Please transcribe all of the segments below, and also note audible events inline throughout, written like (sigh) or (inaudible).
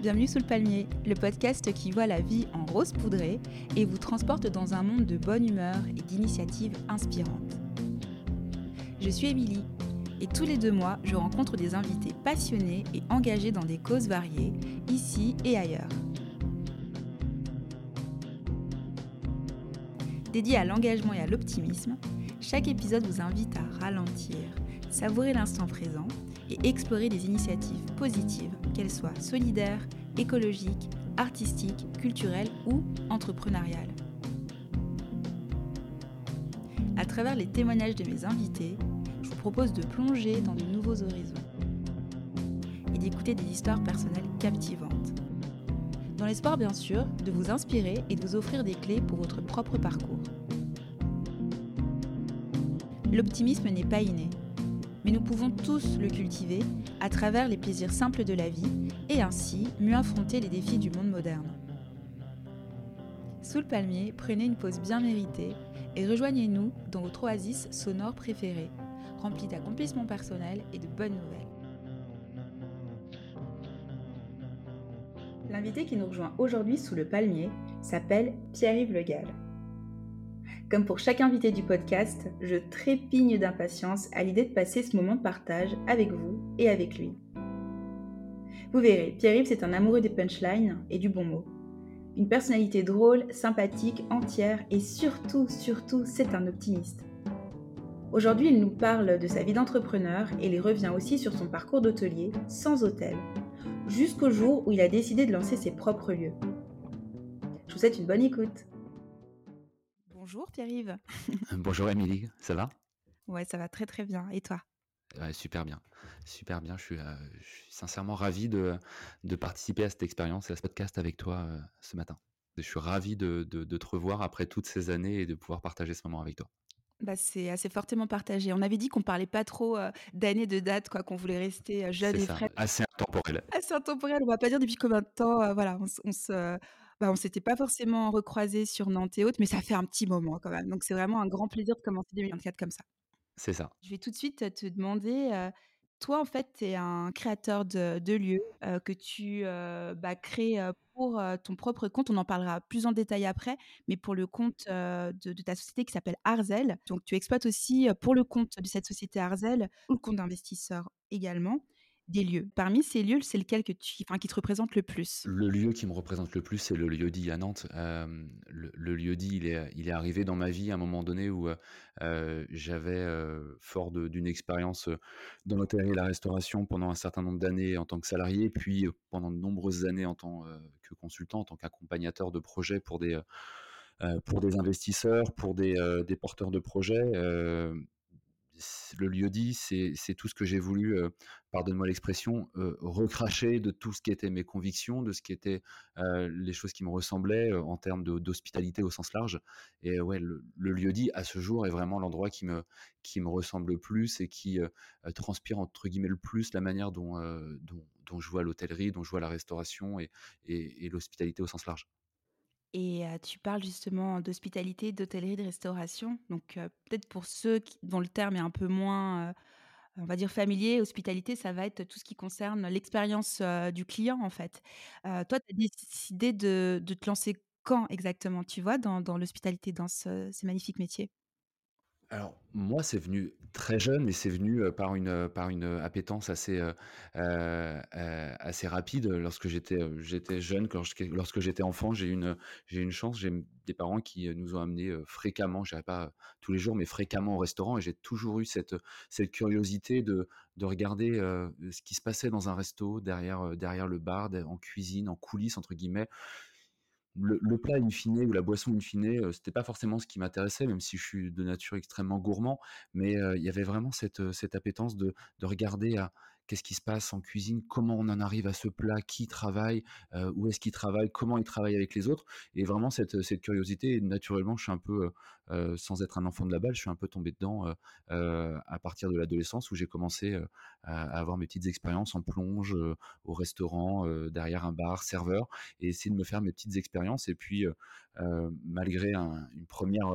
bienvenue sous le palmier, le podcast qui voit la vie en rose poudrée et vous transporte dans un monde de bonne humeur et d'initiatives inspirantes. Je suis Émilie et tous les deux mois, je rencontre des invités passionnés et engagés dans des causes variées, ici et ailleurs. Dédié à l'engagement et à l'optimisme, chaque épisode vous invite à ralentir, savourer l'instant présent et explorer des initiatives positives, qu'elles soient solidaires, écologiques, artistiques, culturelles ou entrepreneuriales. À travers les témoignages de mes invités, je vous propose de plonger dans de nouveaux horizons et d'écouter des histoires personnelles captivantes. Dans l'espoir bien sûr de vous inspirer et de vous offrir des clés pour votre propre parcours. L'optimisme n'est pas inné, mais nous pouvons tous le cultiver à travers les plaisirs simples de la vie et ainsi mieux affronter les défis du monde moderne. Sous le palmier, prenez une pause bien méritée et rejoignez-nous dans votre oasis sonore préférée, remplie d'accomplissements personnels et de bonnes nouvelles. L'invité qui nous rejoint aujourd'hui sous le palmier s'appelle Pierre-Yves Le Gall. Comme pour chaque invité du podcast, je trépigne d'impatience à l'idée de passer ce moment de partage avec vous et avec lui. Vous verrez, Pierre-Yves, c'est un amoureux des punchlines et du bon mot. Une personnalité drôle, sympathique, entière et surtout, surtout, c'est un optimiste. Aujourd'hui, il nous parle de sa vie d'entrepreneur et il revient aussi sur son parcours d'hôtelier sans hôtel, jusqu'au jour où il a décidé de lancer ses propres lieux. Je vous souhaite une bonne écoute. Bonjour Pierre-Yves. (laughs) Bonjour Émilie, ça va? Ouais, ça va très très bien. Et toi? Super bien, super bien. Je suis, euh, je suis sincèrement ravi de, de, participer à cette expérience et à ce podcast avec toi euh, ce matin. Je suis ravi de, de, de, te revoir après toutes ces années et de pouvoir partager ce moment avec toi. Bah, c'est assez fortement partagé. On avait dit qu'on parlait pas trop euh, d'années, de dates, quoi, qu'on voulait rester jeune et frais. Assez intemporel. Assez intemporel. On va pas dire depuis combien de temps. voilà, on, on se bah, on s'était pas forcément recroisés sur Nantes et autres, mais ça fait un petit moment quand même. Donc c'est vraiment un grand plaisir de commencer 2024 comme ça. C'est ça. Je vais tout de suite te demander, toi en fait, tu es un créateur de, lieux que tu bah, crées pour ton propre compte. On en parlera plus en détail après, mais pour le compte de, de, ta société qui s'appelle Arzel. Donc tu exploites aussi pour le compte de cette société Arzel ou le compte d'investisseurs également des lieux. Parmi ces lieux, c'est lequel que tu, qui te représente le plus? Le lieu qui me représente le plus, c'est le lieu dit à Nantes. le, lieu dit, il est, il est arrivé dans ma vie à un moment donné où j'avais, fort d'une expérience dans l'hôtellerie et la restauration pendant un certain nombre d'années en tant que salarié, puis pendant de nombreuses années en tant que consultant, en tant qu'accompagnateur de projets pour des, pour des investisseurs, pour des porteurs de projets le lieu dit, c'est tout ce que j'ai voulu, pardonne-moi l'expression, recracher de tout ce qui était mes convictions, de ce qui était les choses qui me ressemblaient en termes d'hospitalité au sens large. Et ouais, le, lieu dit, à ce jour, est vraiment l'endroit qui me, qui me ressemble le plus et qui transpire, entre guillemets, le plus la manière dont, dont, je vois l'hôtellerie, dont je vois la restauration et l'hospitalité au sens large. Et tu parles justement d'hospitalité, d'hôtellerie, de restauration. Donc peut-être pour ceux dont le terme est un peu moins, on va dire familier, hospitalité, ça va être tout ce qui concerne l'expérience du client en fait. toi, tu as décidé de, te lancer quand exactement, tu vois, dans, l'hospitalité, dans ce, ces magnifiques métiers? Alors, moi, c'est venu très jeune, mais c'est venu, par une, par une, appétence assez, assez rapide. Lorsque j'étais, j'étais jeune, lorsque j'étais enfant, j'ai une, une chance, j'ai des parents qui, nous ont amenés, fréquemment, je pas tous les jours, mais fréquemment au restaurant et j'ai toujours eu cette, cette curiosité de de regarder, ce qui se passait dans un resto derrière, derrière le bar, en cuisine, en coulisses entre guillemets le, plat in fine ou la boisson in fine, c'était pas forcément ce qui m'intéressait, même si je suis de nature extrêmement gourmand, mais il y avait vraiment cette, cette appétence de, de regarder à qu'est-ce qui se passe en cuisine, comment on en arrive à ce plat, qui travaille, où est-ce qu'il travaille, comment il travaille avec les autres, et vraiment cette, cette curiosité. naturellement, je suis un peu, sans être un enfant de la balle, je suis un peu tombé dedans à partir de l'adolescence où j'ai commencé à, avoir mes petites expériences en plonge, au restaurant, derrière un bar, serveur, et essayer de me faire mes petites expériences. Et puis, malgré une première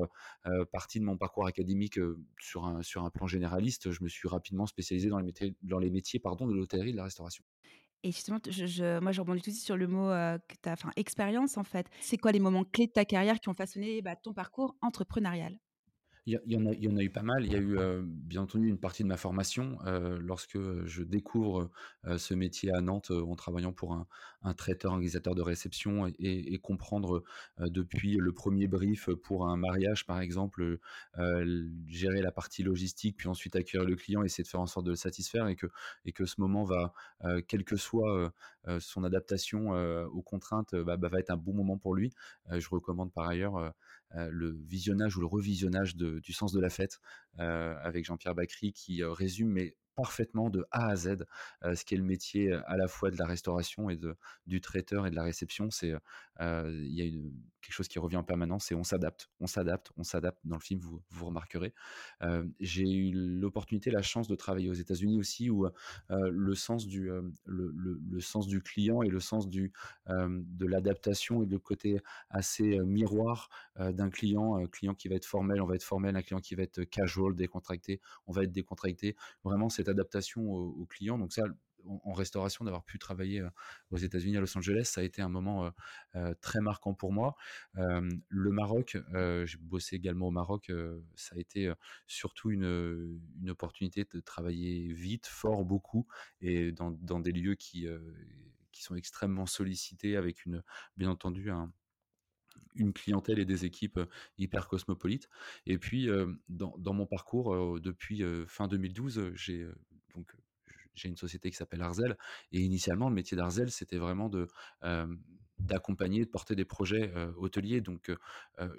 partie de mon parcours académique sur, un, plan généraliste, je me suis rapidement spécialisé dans les métiers, dans les métiers pardon, de l'hôtellerie et de la restauration. Et justement, moi, je rebondis tout de suite sur le mot, heu, que enfin, expérience, en fait. C'est quoi les moments clés de ta carrière qui ont façonné, bah, ton parcours entrepreneurial? Il y en a y en a eu pas mal. Il y a eu, heu, bien entendu une partie de ma formation, heu, lorsque, je découvre, heu, ce métier à Nantes, en travaillant pour un traiteur organisateur de réception et comprendre, depuis le premier brief, pour un mariage par exemple, gérer la partie logistique, puis ensuite accueillir le client, essayer de faire en sorte de le satisfaire et que et que ce moment va, quelle que soit, son adaptation, aux contraintes, bah bah, va être un bon moment pour lui. Je recommande par ailleurs, le visionnage ou le revisionnage du Sens de la fête, avec Jean-Pierre Bacry qui, heu, résume mais parfaitement de A à Z, heu, ce qu'est le métier, à la fois de la restauration et de du traiteur et de la réception. C'est, il y a quelque chose qui revient en permanence, c'est on s'adapte, on s'adapte, on s'adapte. Dans le film, vous vous remarquerez. J'ai eu l'opportunité, la chance de travailler aux États-Unis aussi où, le sens du, le le sens du client et le sens du, de l'adaptation et le côté assez, miroir, d'un client, heu, client qui va être formel, on va être formel, un client qui va être casual, décontracté, on va être décontracté. Vraiment cette adaptation au au client, donc ça, en restauration, d'avoir pu travailler, heu, aux États-Unis, à Los Angeles, ça a été un moment, heu heu, très marquant pour moi. Le Maroc, j'ai bossé également au Maroc, ça a été, surtout une, opportunité de travailler vite, fort, beaucoup et dans des lieux qui, qui sont extrêmement sollicités avec une bien entendu un une clientèle et des équipes, hyper cosmopolites et puis, dans mon parcours, depuis, fin 2012, heu, j'ai, donc j'ai une société qui s'appelle Arzel et initialement le métier d'Arzel, c'était vraiment de, d'accompagner, de porter des projets, hôteliers donc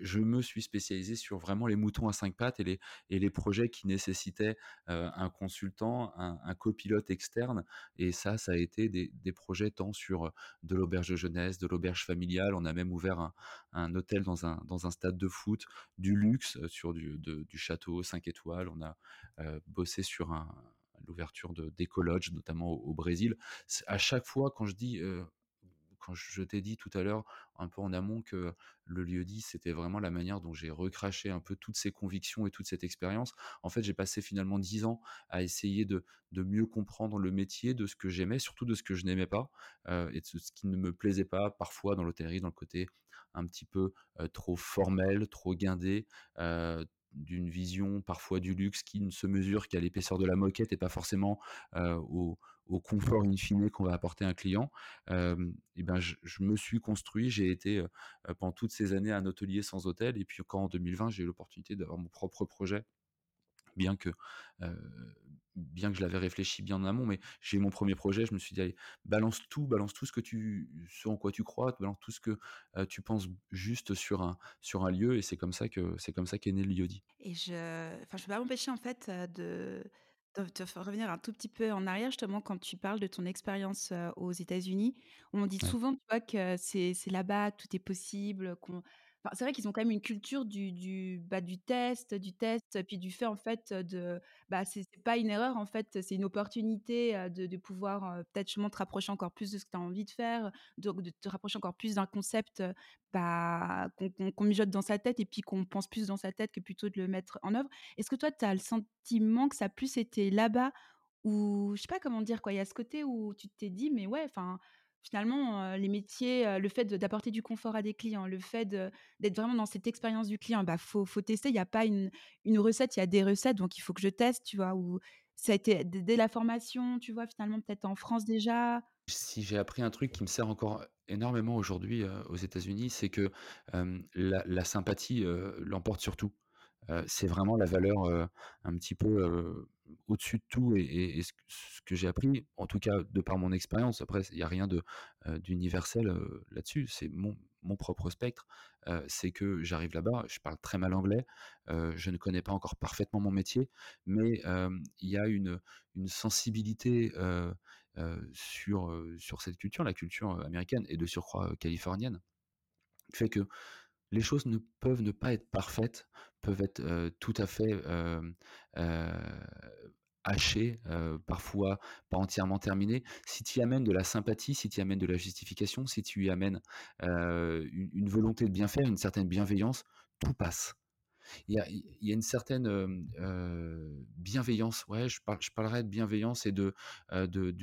je me suis spécialisé sur vraiment les moutons à 5 pattes et les et les projets qui nécessitaient, un consultant, un copilote externe et ça, ça a été des des projets tant sur, de l'auberge de jeunesse, de l'auberge familiale. On a même ouvert un un hôtel dans un dans un stade de foot, du luxe, sur du du château 5 étoiles. On a, bossé sur un l'ouverture de notamment au Brésil. À chaque fois quand je dis, je t'ai dit tout à l'heure, un peu en amont, que le lieu-dit, c'était vraiment la manière dont j'ai recraché un peu toutes ces convictions et toute cette expérience. En fait, j'ai passé finalement 10 ans à essayer de mieux comprendre le métier, de ce que j'aimais, surtout de ce que je n'aimais pas, heu et de ce qui ne me plaisait pas parfois dans l'hôtellerie, dans le côté un petit peu, heu, trop formel, trop guindé, heu, d'une vision parfois du luxe qui ne se mesure qu'à l'épaisseur de la moquette et pas forcément, au confort in fine qu'on va apporter à un client. Et ben, je me suis construit, j'ai été, pendant toutes ces années un hôtelier sans hôtel et puis quand en 2020, j'ai eu l'opportunité d'avoir mon propre projet, bien que, bien que je l'avais réfléchi bien en amont, mais j'ai eu mon 1er projet, je me suis dit: «Allez, balance tout, balance tout ce que tu ce en quoi tu crois, balance tout ce que, heu, tu penses juste sur un sur un lieu» et c'est comme ça que c'est comme ça qu'est né le lieu-dit. Et je enfin, je peux pas m'empêcher, en fait, heu, de de revenir un tout petit peu en arrière, justement, quand tu parles de ton expérience, heu, aux États-Unis. On dit Ouais. souvent, tu vois, que c'est c'est là-bas que tout est possible, qu'on c'est vrai qu'ils ont quand même une culture du du, bah, du test du test, puis du fait, en fait, de bah, c'est pas une erreur, en fait, c'est une opportunité, de de pouvoir, peut-être justement te rapprocher encore plus de ce que tu as envie de faire, de te rapprocher encore plus d'un concept, bah, qu'on qu'on mijote dans sa tête et puis qu'on pense plus dans sa tête que plutôt de le mettre en œuvre. Est-ce que toi, tu as le sentiment que ça a plus été là-bas où je sais pas comment dire, quoi, il y a ce côté où tu t'es dit: «Mais ouais, enfin, finalement, heu, les métiers, heu, le fait d'apporter du confort à des clients, le fait d'être vraiment dans cette expérience du client, bah, faut tester, il y a pas une recette, il y a des recettes, donc il faut que je teste», tu vois? Ou ça a été dès la formation, tu vois, finalement, peut-être en France déjà? Si j'ai appris un truc qui me sert encore énormément aujourd'hui, heu, aux États-Unis, c'est que, la la sympathie, l'emporte sur tout. C'est vraiment la valeur, un petit peu, au-dessus de tout et ce que j'ai appris, en tout cas de par mon expérience, après il y a rien d'universel, là-dessus, c'est mon mon propre spectre, c'est que j'arrive là-bas, je parle très mal anglais, je ne connais pas encore parfaitement mon métier, mais il y a une une sensibilité, sur, sur cette culture, la culture, américaine et de surcroît, californienne, qui fait que les choses ne peuvent ne pas être parfaites, peuvent être, tout à fait, hachées, parfois pas entièrement terminées. Si tu y amènes de la sympathie, si tu y amènes de la justification, si tu y amènes, une volonté de bien faire, une certaine bienveillance, tout passe. Il y a une certaine, bienveillance, ouais, je parle je parlerais de bienveillance et de, de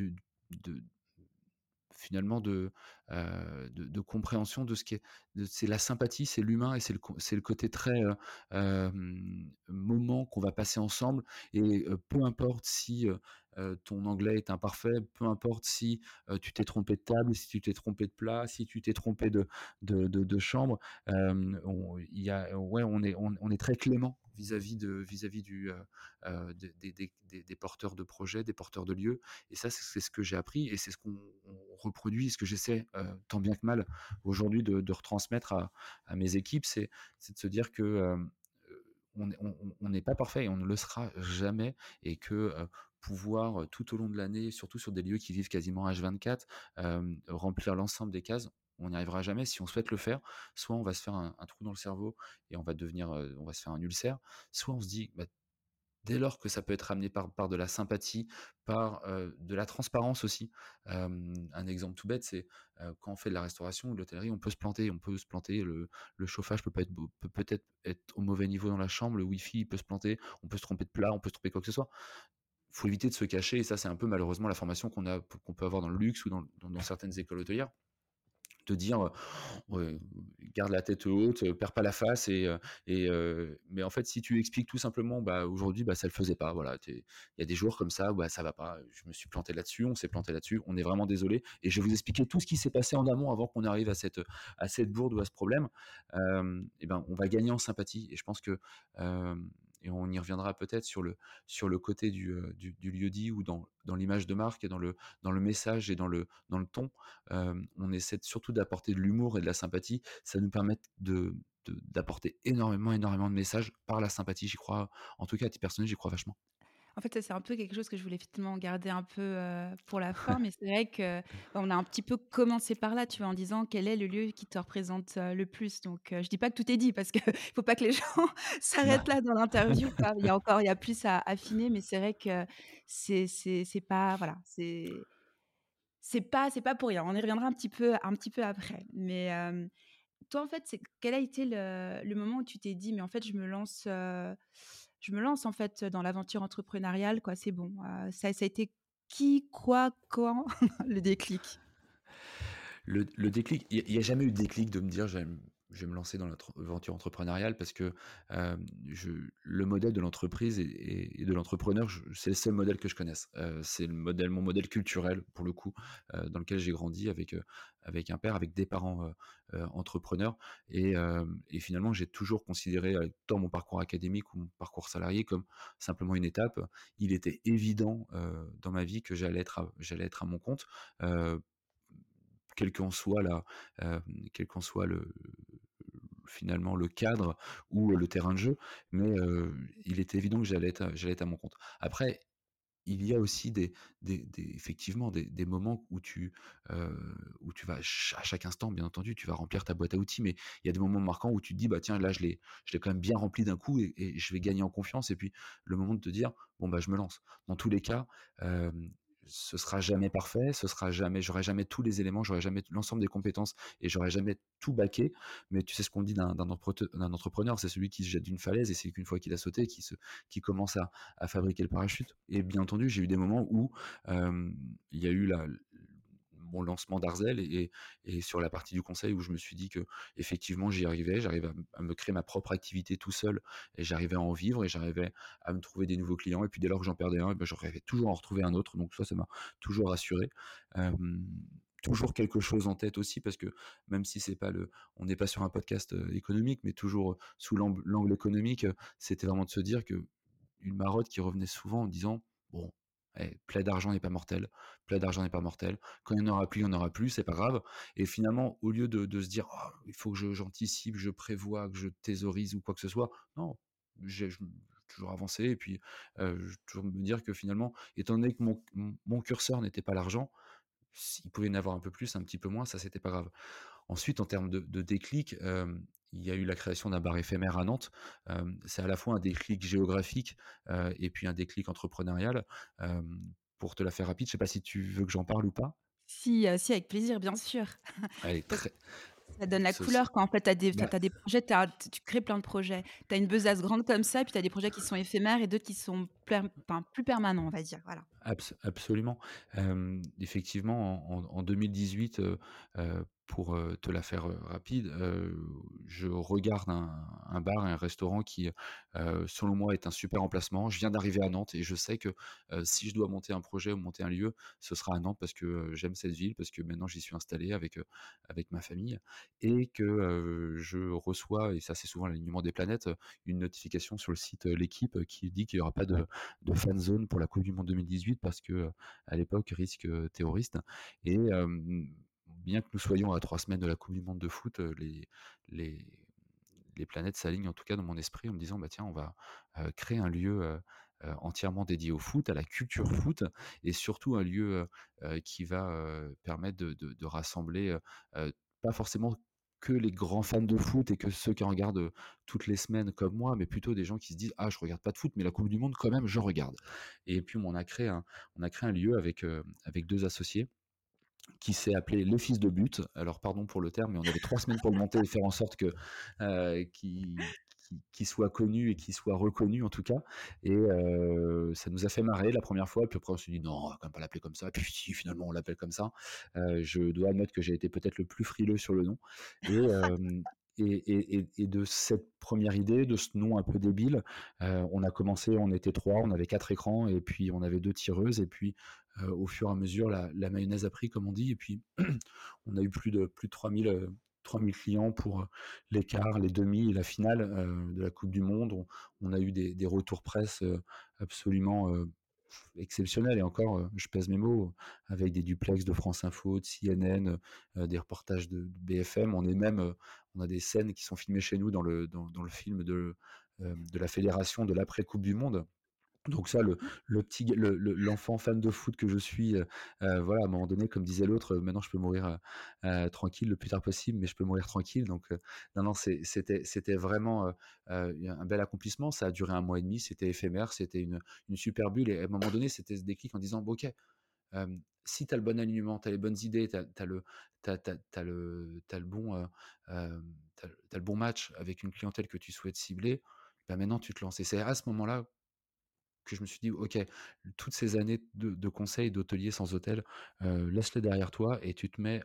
finalement de, de, de compréhension de ce qui est c'est la sympathie, c'est l'humain et c'est le le côté très, moment qu'on va passer ensemble et peu importe si, ton anglais est imparfait, peu importe si, tu t'es trompé de table, si tu t'es trompé de plat, si tu t'es trompé de de chambre, on y a ouais, on est on est très clément vis-à-vis de vis-à-vis du des, porteurs de projets, des porteurs de lieux. Et ça, c'est ce que j'ai appris et c'est ce qu'on reproduit, ce que j'essaie tant bien que mal aujourd'hui de, retransmettre à, mes équipes, c'est de se dire que on n'est pas parfait et on ne le sera jamais et que pouvoir tout au long de l'année, surtout sur des lieux qui vivent quasiment H24, remplir l'ensemble des cases, on n'y arrivera jamais si on souhaite le faire. Soit on va se faire un, trou dans le cerveau et on va devenir, on va se faire un ulcère. Soit on se dit, bah, dès lors que ça peut être amené par, par de la sympathie, par de la transparence aussi. un exemple tout bête, c'est quand on fait de la restauration ou de l'hôtellerie, on peut se planter, on peut se planter. Le, chauffage peut pas être peut peut-être être au mauvais niveau dans la chambre, le wifi peut se planter, on peut se tromper de plat, on peut se tromper quoi que ce soit. Faut éviter de se cacher et ça c'est un peu malheureusement la formation qu'on a qu'on peut avoir dans le luxe ou dans, dans certaines écoles hôtelières te dire garde la tête haute, perds pas la face et, mais en fait si tu expliques tout simplement bah aujourd'hui bah ça le faisait pas voilà il y a des jours comme ça bah ça va pas je me suis planté là-dessus on s'est planté là-dessus on est vraiment désolé et je vais vous expliquer tout ce qui s'est passé en amont avant qu'on arrive à cette à cette bourde ou à ce problème. Et ben on va gagner en sympathie et je pense que et on y reviendra peut-être sur le, côté du, du, lieu dit ou dans, l'image de marque et dans le, message et dans le, dans le ton. on essaie surtout d'apporter de l'humour et de la sympathie. Ça nous permet de, d'apporter énormément, énormément de messages par la sympathie. J'y crois, en tout cas à titre personnel, j'y crois vachement. En fait, c'est un peu quelque chose que je voulais effectivement garder un peu pour la fin, mais c'est vrai que on a un petit peu commencé par là, tu vois, en disant quel est le lieu qui te représente le plus. Donc, je dis pas que tout est dit parce qu'il (laughs) faut pas que les gens (laughs) s'arrêtent là dans l'interview. Il y a encore, il y a plus à affiner, mais c'est vrai que c'est c'est pas voilà, c'est c'est pas c'est pas pour rien. On y reviendra un petit peu un petit peu après, mais toi, en fait, quel a été le, le moment où tu t'es dit, mais en fait, je me lance je me lance en fait dans l'aventure entrepreneuriale, quoi. C'est bon. ça, a été qui, quoi, quand (laughs) le déclic? Le, le déclic, il n'y a, jamais eu de déclic de me dire j'aime je vais me lancer dans l'aventure entrepreneuriale parce que je, le modèle de l'entreprise et, de l'entrepreneur, c'est le seul modèle que je connaisse. c'est le modèle, mon modèle culturel pour le coup, dans lequel j'ai grandi avec avec un père, avec des parents entrepreneurs et, finalement j'ai toujours considéré tant mon parcours académique ou mon parcours salarié comme simplement une étape. Il était évident dans ma vie que j'allais être j'allais être à mon compte quel qu'en soit la, qu'en soit le, finalement le cadre ou le terrain de jeu, mais il était évident que j'allais être, j'allais à mon compte. Après, il y a aussi des, effectivement des, moments où tu, vas à chaque instant, bien entendu, tu vas remplir ta boîte à outils, mais il y a des moments marquants où tu te dis bah tiens là je l'ai, quand même bien rempli d'un coup et, et, je vais gagner en confiance et puis le moment de te dire bon bah je me lance. Dans tous les cas, ce sera jamais parfait, ce sera jamais, j'aurai jamais tous les éléments, j'aurai jamais l'ensemble des compétences et j'aurai jamais tout baqué. Mais tu sais ce qu'on dit d'un entrepreneur, c'est celui qui se jette d'une falaise et c'est qu'une fois qu'il a sauté, qui commence à, fabriquer le parachute. Et bien entendu, j'ai eu des moments où il y a eu la, mon lancement d'Arzel et, sur la partie du conseil où je me suis dit que effectivement j'y arrivais, j'arrivais à, me créer ma propre activité tout seul et j'arrivais à en vivre et j'arrivais à me trouver des nouveaux clients et puis dès lors que j'en perdais un, eh ben, j'arrivais toujours à en retrouver un autre donc ça ça m'a toujours rassuré. toujours quelque chose en tête aussi parce que même si c'est pas le on n'est pas sur un podcast économique mais toujours sous l'angle économique c'était vraiment de se dire que une marotte qui revenait souvent en disant bon eh, plein d'argent n'est pas mortel, plein d'argent n'est pas mortel. Quand il n'y en aura plus, il n'y en aura plus, c'est pas grave. Et finalement, au lieu de, se dire, «Oh, il faut que j'anticipe, je, prévois, que je thésaurise ou quoi que ce soit, non, j'ai toujours avancé et puis je toujours me dire que finalement, étant donné que mon, curseur n'était pas l'argent, s'il pouvait y en avoir un peu plus, un petit peu moins, ça c'était pas grave. Ensuite, en termes de déclic, il y a eu la création d'un bar éphémère à Nantes. c'est à la fois un déclic géographique et puis un déclic entrepreneurial. pour te la faire rapide, je ne sais pas si tu veux que j'en parle ou pas. Si, si, avec plaisir, bien sûr. Ça donne la couleur quand en fait tu as, des, bah des projets, tu crées plein de projets. Tu as une besace grande comme ça, puis tu as des projets qui sont éphémères et d'autres qui sont plus, plus permanents, on va dire. Voilà. Abs absolument. Effectivement, en en en 2018, heu heu, pour, te la faire, rapide, je regarde un un bar et un restaurant qui, selon moi est un super emplacement. Je viens d'arriver à Nantes et je sais que, si je dois monter un projet ou monter un lieu, ce sera à Nantes parce que, j'aime cette ville, parce que maintenant j'y suis installé avec, avec ma famille et que, je reçois et ça c'est souvent l'alignement des planètes, une notification sur le site, L'Équipe, qui dit qu'il y aura pas de de fan zone pour la coupe du monde 2018 parce que, à l'époque, risque, terroriste et bien que nous soyons à 3 semaines de la coupe du monde de foot, les les les planètes s'alignent en tout cas dans mon esprit en me disant: «Bah, tiens, on va, créer un lieu, entièrement dédié au foot, à la culture foot et surtout un lieu, qui va, permettre de de rassembler, pas forcément que les grands fans de foot et que ceux qui en regardent, toutes les semaines comme moi, mais plutôt des gens qui se disent: «Ah, je regarde pas de foot, mais la coupe du monde quand même, je regarde» et puis on a créé un lieu avec, 2 associés qui s'est appelé Les Fils de But. Alors pardon pour le terme, mais on avait 3 semaines pour le monter et faire en sorte que, qu'il soit connu et qu'il soit reconnu en tout cas. Et ça nous a fait marrer la première fois, puis après on s'est dit: «Non, on va quand même pas l'appeler comme ça», puis si finalement on l'appelle comme ça. Je dois admettre que j'ai été peut-être le plus frileux sur le nom. Et hem (laughs) et et et et de cette première idée, de ce nom un peu débile, on a commencé, on était 3, on avait 4 écrans et puis on avait 2 tireuses. Et puis au fur et à mesure, la la mayonnaise a pris, comme on dit. Et puis (clears throat) on a eu plus de plus de 3000, heu, 3000 clients pour, les quarts, les demi et la finale, de la coupe du monde. On a eu des retours presse, absolument, exceptionnels et encore, je pèse mes mots, avec des duplex de France Info, de CNN, des reportages de BFM. On est même, on a des scènes qui sont filmées chez nous dans le dans le film de, de la fédération de l'après coupe du monde. Donc ça, le l'enfant fan de foot que je suis, heu heu, voilà, à un moment donné, comme disait l'autre, maintenant je peux mourir, heu, tranquille le plus tard possible, mais je peux mourir tranquille. Donc non, non, c'était vraiment, un bel accomplissement. Ça a duré un mois et demi, c'était éphémère, c'était une super bulle et à un moment donné, c'était ce déclic en disant: «Bon OK, si tu as le bon alignement, tu as les bonnes idées, tu as le bon, match avec une clientèle que tu souhaites cibler, bah, maintenant tu te lances» et c'est à ce moment-là que je me suis dit: «OK, toutes ces années de conseils, d'hôtelier sans hôtel, laisse-les derrière toi et tu te mets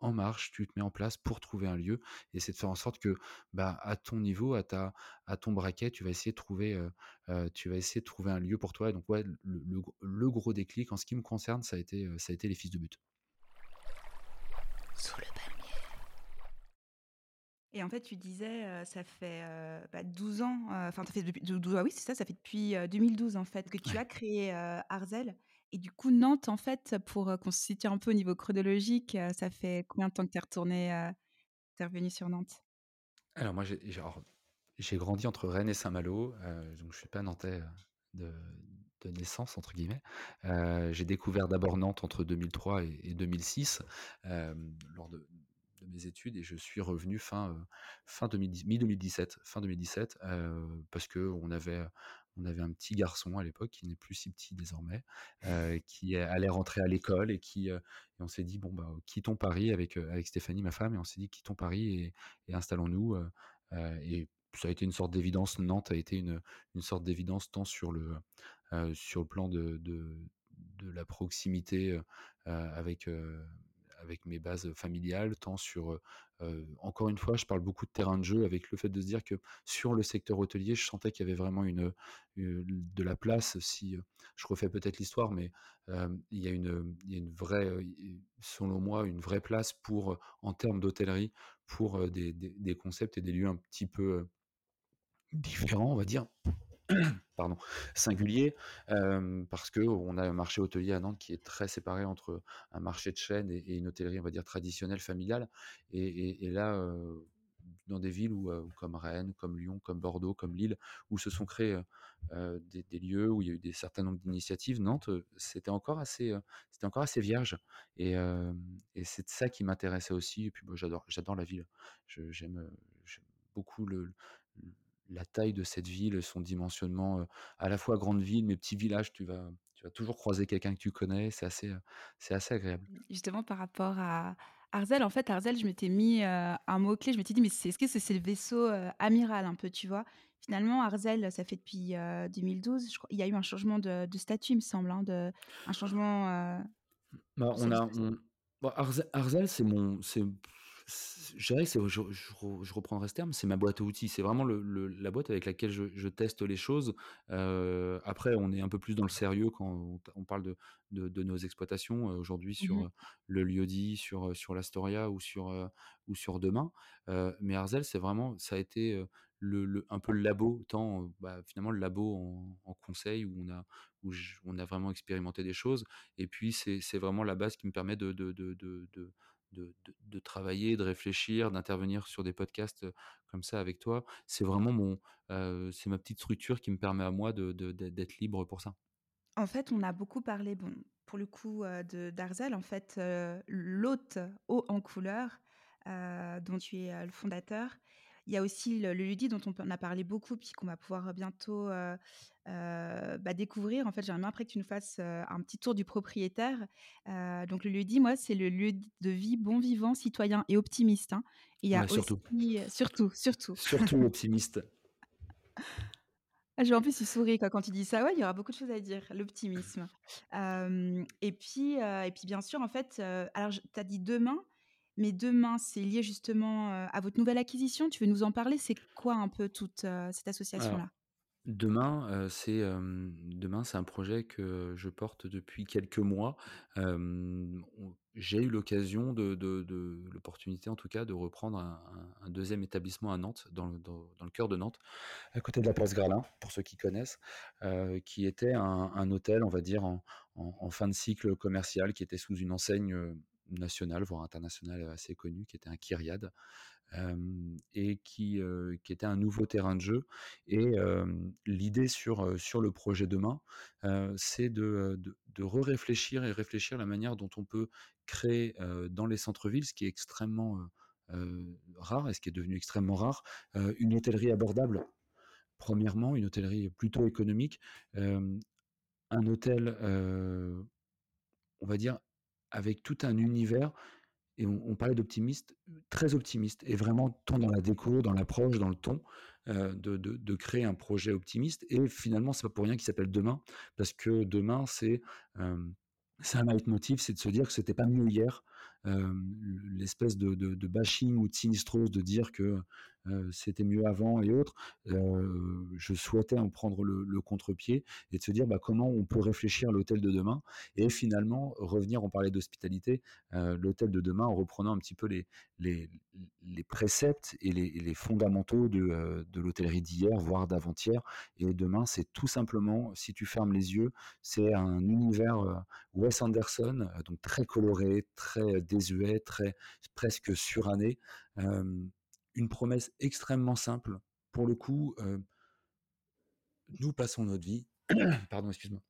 en marche, tu te mets en place pour trouver un lieu et c'est de faire en sorte que, bah, à ton niveau, à ta à ton braquet, tu vas essayer de trouver, tu vas essayer trouver un lieu pour toi» et donc ouais, le le gros déclic en ce qui me concerne, ça a été, ça a été les fils de but. Sous. Et en fait, tu disais, heu, ça fait, heu, bah, 12 ans, heu, enfin, ça fait depuis ah oui, c'est ça, ça fait depuis, heu, 2012, en fait, que tu as créé, Arzel et du coup, Nantes, en fait, pour, qu'on se situe un peu au niveau chronologique, ça fait combien de temps que tu es retourné, tu es revenu sur Nantes? Alors moi, j'ai grandi entre Rennes et Saint-Malo, donc je suis pas nantais, de de «naissance» entre guillemets. J'ai découvert d'abord Nantes entre 2003 et et 2006, hem, lors de de mes études et je suis revenu fin, heu, fin 2010 mi-2017, fin 2017, heu, parce qu'on avait, on avait un petit garçon à l'époque qui n'est plus si petit désormais, heu, qui allait rentrer à l'école et qui, on s'est dit: «Bon, bah, quittons Paris» avec, avec Stéphanie, ma femme et on s'est dit: «Quittons Paris et installons-nous», et ça a été une sorte d'évidence. Nantes a été une une sorte d'évidence tant sur le, sur le plan de de la proximité, avec, avec mes bases familiales, tant sur, encore une fois, je parle beaucoup de terrain de jeu avec le fait de se dire que sur le secteur hôtelier, je sentais qu'il y avait vraiment une, de la place si, je refais peut-être l'histoire, mais, il y a une, il y a une vraie, selon moi, une vraie place pour, en termes d'hôtellerie, pour, des concepts et des lieux un petit peu, différents, on va dire (clears throat) pardon, singulier, hem, parce qu'on a un marché hôtelier à Nantes qui est très séparé entre un marché de chaîne et une hôtellerie, on va dire, traditionnelle, familiale. Et là, dans des villes où, comme Rennes, comme Lyon, comme Bordeaux, comme Lille, où se sont créés, des lieux, où il y a eu des certain nombre d'initiatives, Nantes, c'était encore assez, c'était encore assez vierge. Et c'est ça qui m'intéressait aussi. Et puis, moi, j'adore j'adore la ville. J'aime, beaucoup le la taille de cette ville, son dimensionnement, à la fois grande ville, mais petit village, tu vas tu vas toujours croiser quelqu'un que tu connais, c'est assez, c'est assez agréable. Justement par rapport à Arzel, en fait, Arzel, je m'étais mis, un mot-clé, je m'étais dit: «Mais c'est est-ce que c'est c'est le vaisseau, amiral un peu?» tu vois? finalement, Arzel, ça fait depuis, heu, 2012, je crois. Il y a eu un changement de de statut, il me semble, hein, de un changement, Bah, de on cette a on bah, Arze Arzel, c'est mon c'est je dirais que c'est je je re je reprendrai ce terme, c'est ma boîte à outils. C'est vraiment le le la boîte avec laquelle je je teste les choses. Après, on est un peu plus dans le sérieux quand on parle de de de nos exploitations, aujourd'hui Mmh sur, le lieu-dit, sur, l'Astoria ou sur, heu, ou sur Demain. Mais Arzel, c'est vraiment ça a été, heu, le le un peu le labo, tant, bah, finalement le labo en en conseil où on a où j on a vraiment expérimenté des choses et puis c'est c'est vraiment la base qui me permet de de de de de travailler, de réfléchir, d'intervenir sur des podcasts, comme ça avec toi. C'est vraiment mon, c'est ma petite structure qui me permet à moi de d'être libre pour ça. En fait, on a beaucoup parlé, bon, pour le coup, de d'Arzel. En fait, l'hôte haut en couleur, dont tu es, le fondateur. Il y a aussi le le lieu-dit dont on a parlé beaucoup, puis qu'on va pouvoir bientôt, bah, découvrir. En fait, j'aimerais bien après que tu nous fasses, un petit tour du propriétaire. Donc le lieu-dit, moi, c'est le lieu de vie bon vivant, citoyen et optimiste, hein. Et il y a Ouais, aussi surtout. surtout, surtout. (laughs) Surtout optimiste. Ah, en plus tu souris quoi quand tu dis ça. Ouais, il y aura beaucoup de choses à dire, l'optimisme. Et puis, et puis bien sûr en fait, heu, alors tu as dit demain, mais demain c'est lié justement, à votre nouvelle acquisition? Tu veux nous en parler? C'est quoi un peu toute, cette association-là? demain, c'est, demain, c'est un projet que je porte depuis quelques mois. J'ai eu l'occasion de de de l'opportunité en tout cas de reprendre un 2e établissement à Nantes, dans le dans dans le cœur de Nantes, à côté de la place Gralin, pour ceux qui connaissent, qui était un un hôtel, on va dire en en en fin de cycle commercial, qui était sous une enseigne, heu, nationale, voire internationale, assez connue, qui était un Kyriad. Hem et qui, heu, qui était un nouveau terrain de jeu et l'idée sur, heu, sur le projet demain, c'est de, de de re-réfléchir et réfléchir la manière dont on peut créer, dans les centres-villes, ce qui est extrêmement, rare et ce qui est devenu extrêmement rare, une hôtellerie abordable. Premièrement, une hôtellerie plutôt économique, un hôtel, on va dire avec tout un univers et on parlait d'optimiste, très optimiste et vraiment tant dans la déco, dans l'approche, dans le ton, de de créer un projet optimiste et finalement, c'est pas pour rien qu'il s'appelle Demain, parce que demain, c'est, un leitmotiv, c'est de se dire que c'était pas mieux hier. L'espèce de de de bashing ou de sinistrose de dire que, c'était mieux avant et autres, je souhaitais en prendre le contre-pied et de se dire: «Bah, comment on peut réfléchir l'hôtel de demain?» et finalement revenir on parlait d'hospitalité, l'hôtel de demain en reprenant un petit peu les les les préceptes et les les fondamentaux de, de l'hôtellerie d'hier, voire d'avant-hier et demain, c'est tout simplement, si tu fermes les yeux, c'est un univers, Wes Anderson, donc très coloré, très désuet, très presque suranné. Une promesse extrêmement simple. Pour le coup, heu nous passons notre vie (clears throat) pardon, excuse-moi.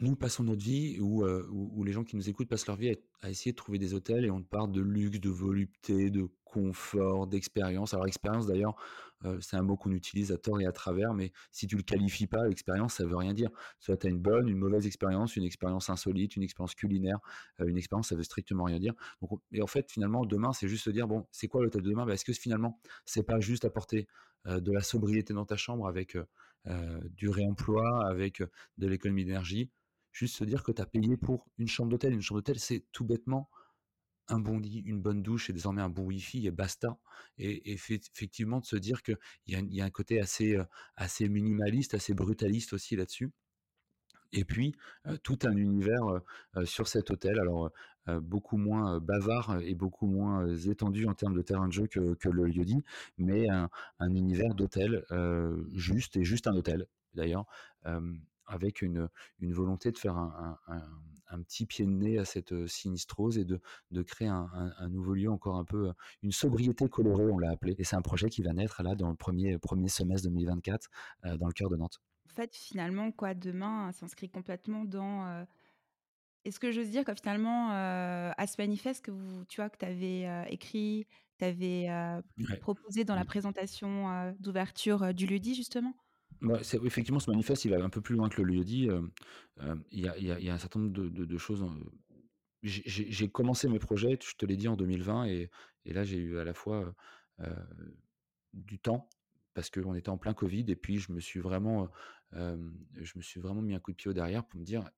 Nous passons notre vie heu, où les gens qui nous écoutent passent leur vie à essayer de trouver des hôtels et on parle de luxe, de volupté, de confort, d'expérience. Alors expérience d'ailleurs, heu, c'est un mot qu'on utilise à tort et à travers, mais si tu le qualifies pas, expérience, ça veut rien dire. Soit tu as une bonne, une mauvaise expérience, une expérience insolite, une expérience culinaire, heu, une expérience, ça veut strictement rien dire. Et en fait, finalement, demain, c'est juste se dire: «Bon, c'est quoi l'hôtel de demain?» bah, est-ce que finalement, c'est pas juste apporter, de la sobriété dans ta chambre avec, du réemploi, avec, de l'économie d'énergie? Juste se dire que tu as payé pour une chambre d'hôtel. Une chambre d'hôtel, c'est tout bêtement un bon lit, une bonne douche et désormais un bon wifi et basta et effect effectivement de se dire qu'il y a y a un côté assez, heu, assez minimaliste, assez brutaliste aussi là-dessus et puis, heu, tout un univers, heu, sur cet hôtel. Alors, beaucoup moins, bavard et beaucoup moins, étendu en termes de terrain de jeu que le lieu-dit, mais un un univers d'hôtel, juste et juste un hôtel d'ailleurs, avec une une volonté de faire un un un un petit pied de nez à cette, heu, sinistrose et de de créer un nouveau lieu encore un peu, heu, une sobriété colorée, on l'a appelé et c'est un projet qui va naître là dans le 1er 1er semestre 2024, heu, dans le cœur de Nantes. En fait, finalement, quoi, demain s'inscrit complètement dans, est-ce que j'ose dire que finalement, à ce manifeste que vous tu vois, que tu avais, écrit, tu avais, Ouais. proposé dans la Mmh. présentation, d'ouverture, du lieu-dit justement? C'est effectivement ce manifeste, il va un peu plus loin que le lieu-dit, hem, hem, il y a un certain nombre de choses, heu, j'ai commencé mes projets, je te l'ai dit en 2020 et là j'ai eu à la fois, heu du temps parce qu'on était en plein Covid et puis je me suis vraiment, je me suis vraiment mis un coup de pied au derrière pour me dire: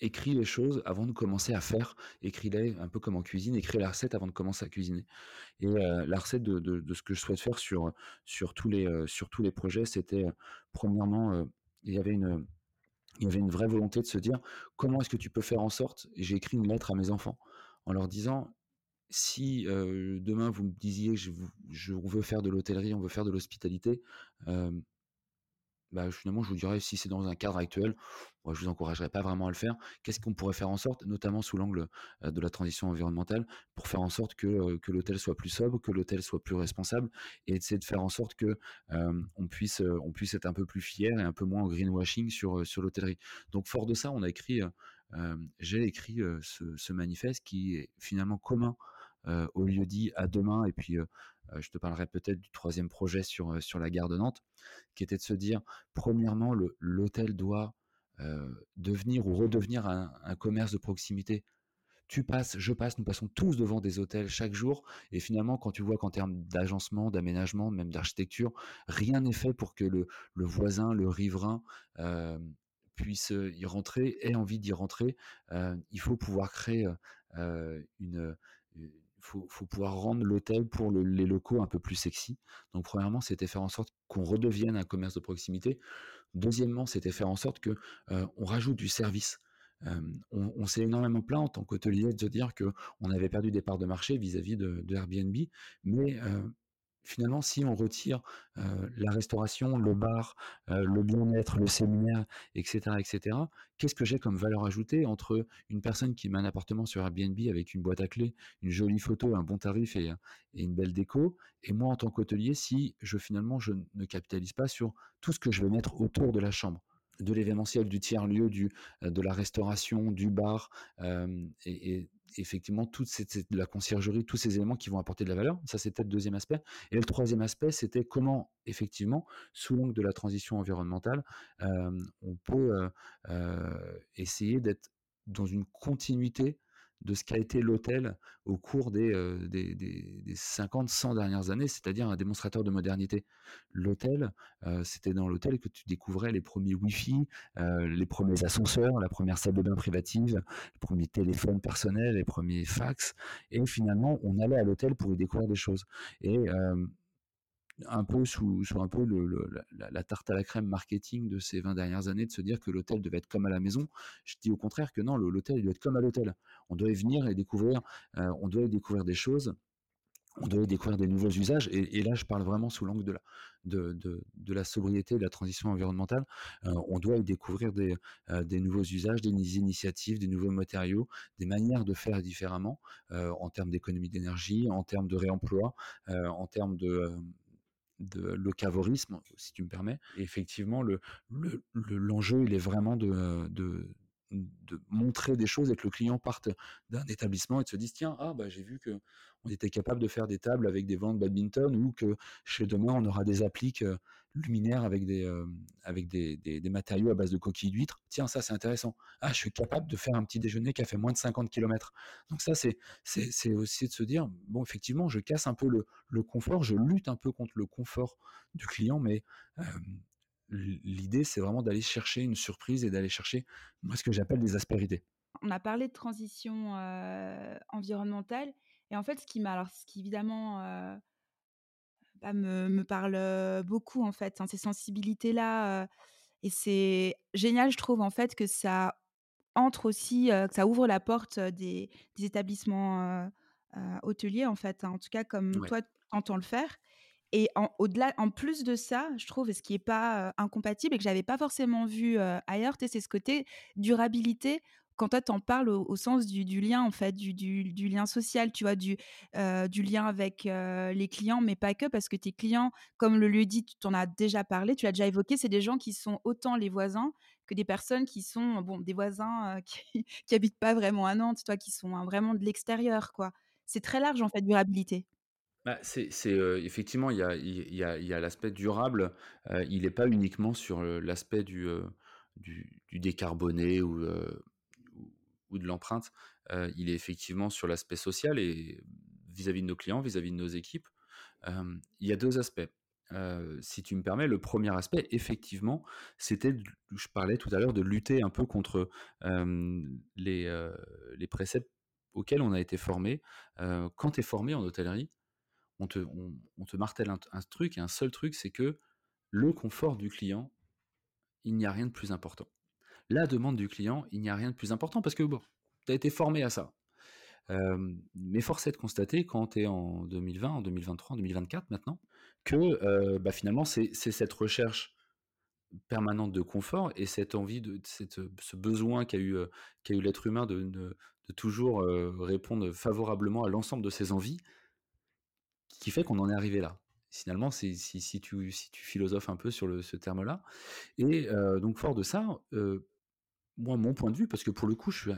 «Écris les choses avant de commencer à faire, écris-les un peu comme en cuisine, écris la recette avant de commencer à cuisiner» et la recette de de ce que je souhaite faire sur, sur tous les, sur tous les projets, c'était, heu, 1°, heu, il y avait une, il y avait une vraie volonté de se dire: «Comment est-ce que tu peux faire en sorte» j'ai écrit une lettre à mes enfants en leur disant: «Si, demain vous me disiez: "Je je on veut faire de l'hôtellerie, on veut faire de l'hospitalité", bah, finalement, je vous dirais, si c'est dans un cadre actuel, moi, je vous encouragerais pas vraiment à le faire. Qu'est-ce qu'on pourrait faire en sorte, notamment sous l'angle, heu, de la transition environnementale, pour faire en sorte que, heu, que l'hôtel soit plus sobre, que l'hôtel soit plus responsable et essayer de faire en sorte que, hem, on puisse, puisse être un peu plus fiers et un peu moins en greenwashing sur, l'hôtellerie. Donc fort de ça, on a écrit, j'ai écrit, ce manifeste qui est finalement commun, au lieu-dit à demain et puis, je te parlerai peut-être du 3e projet sur, heu, sur la gare de Nantes, qui était de se dire: «Premièrement, l'hôtel doit, heu, devenir ou redevenir un commerce de proximité». Tu passes, je passe, nous passons tous devant des hôtels chaque jour et finalement, quand tu vois qu'en termes d'agencement, d'aménagement, même d'architecture, rien n'est fait pour que le le voisin, le riverain, puisse, y rentrer, ait envie d'y rentrer, il faut pouvoir créer, une, faut faut pouvoir rendre l'hôtel pour le les locaux un peu plus sexy. Donc premièrement, c'était faire en sorte qu'on redevienne un commerce de proximité. Deuxièmement, c'était faire en sorte que, heu, on rajoute du service. On on s'est énormément plaint en tant qu'hôtelier de se dire qu'on avait perdu des parts de marché vis-à-vis de Airbnb, mais heu, finalement, si on retire, la restauration, le bar, le bien-être, le séminaire et cetera et cetera, qu'est-ce que j'ai comme valeur ajoutée entre une personne qui met un appartement sur Airbnb avec une boîte à clés, une jolie photo, un bon tarif et heu et une belle déco et moi en tant qu'hôtelier si je finalement je ne capitalise pas sur tout ce que je vais mettre autour de la chambre? De l'événementiel, du tiers-lieu, de la restauration, du bar, et effectivement toute cette la conciergerie, tous ces éléments qui vont apporter de la valeur. Ça, c'était le 2e aspect et le 3e aspect, c'était comment effectivement, sous l'angle de la transition environnementale, hem, on peut, heu heu, essayer d'être dans une continuité de ce qu'a été l'hôtel au cours des, heu, des des des 50-100 dernières années, c'est-à-dire un démonstrateur de modernité. L'hôtel, heu, c'était dans l'hôtel que tu découvrais les 1ers Wi-Fi, heu, les 1ers ascenseurs, la 1re salle de bain privative, les 1ers téléphones personnels, les 1ers fax et finalement, on allait à l'hôtel pour y découvrir des choses et un peu sous un peu le la tarte à la crème marketing de ces 20 dernières années, de se dire que l'hôtel devait être comme à la maison. Je dis au contraire que non, l'hôtel, doit être comme à l'hôtel. On doit y venir et découvrir, heu, on doit y découvrir des choses, on doit y découvrir des nouveaux usages et là, je parle vraiment sous l'angle de la de la sobriété, de la transition environnementale. Heu, on doit y découvrir des, heu, des nouveaux usages, des ni initiatives, des nouveaux matériaux, des manières de faire différemment, en termes d'économie d'énergie, en termes de réemploi, en termes de, de locavorisme, si tu me permets. Et effectivement, le le le l'enjeu, il est vraiment de, heu, de de montrer des choses et que le client parte d'un établissement et se dise: «Tiens, ah bah, j'ai vu qu'on était capable de faire des tables avec des de badminton ou que chez demain, on aura des appliques, heu, luminaires avec des, hem, avec des des matériaux à base de coquilles d'huîtres. Tiens, ça, c'est intéressant. Ah, je suis capable de faire un petit déjeuner qui a fait moins de 50 kilomètres». Donc ça, c'est c'est c'est aussi de se dire: «Bon, effectivement, je casse un peu le le confort, je lutte un peu contre le confort du client» mais l'i l'idée, c'est vraiment d'aller chercher une surprise et d'aller chercher, moi, ce que j'appelle des aspérités. On a parlé de transition, heu, environnementale et en fait, ce qui m'a alors ce qui évidemment, bah, me me parle, beaucoup, en fait, hein, ces sensibilités-là, et c'est génial, je trouve, en fait, que ça entre aussi, que ça ouvre la porte, des des établissements, hôteliers, en fait, hein, en tout cas comme Ouais. toi, tu entends le faire et en au-delà en plus de ça, je trouve et ce qui est pas, incompatible et que j'avais pas forcément vu, ailleurs, c'est ce côté durabilité quand toi, tu en parles au sens du lien, en fait, du lien social, tu vois? Du, du lien avec, heu, les clients, mais pas que parce que tes clients, comme le lieu-dit, tu t'en as déjà parlé, tu l'as déjà évoqué, c'est des gens qui sont autant les voisins que des personnes qui sont, bon, des voisins, heu, (laughs) qui qui habitent pas vraiment à Nantes, tu vois? Qui sont, hein, vraiment de l'extérieur, quoi. C'est très large, en fait, durabilité. Bah, c'est effectivement, il y a y y a l'aspect durable, il est pas uniquement sur, l'aspect du, du du décarboné ou, ou de l'empreinte, il est effectivement sur l'aspect social et vis-à-vis de nos clients, vis-à-vis de nos équipes. Il y a 2 aspects. si tu me permets, le premier aspect, effectivement, c'était je parlais tout à l'heure de lutter un peu contre, les, préceptes auxquels on a été formés. Heu, quand tu es formé en hôtellerie, on te on martèle un un truc et un seul truc, c'est que le confort du client, il n'y a rien de plus important. La demande du client, il n'y a rien de plus important parce que bon, tu as été formé à ça. Hem, mais force est de constater quand tu es en 2020, en 2023, en 2024 maintenant, que, heu, bah, finalement c'est cette recherche permanente de confort et cette envie de cette, ce besoin qu'a eu, heu, qu'a eu l'être humain de toujours, répondre favorablement à l'ensemble de ses envies qui fait qu'on en est arrivé là. Finalement, si tu si tu philosophes un peu sur ce terme-là et heu, donc fort de ça, moi, mon point de vue, parce que pour le coup, je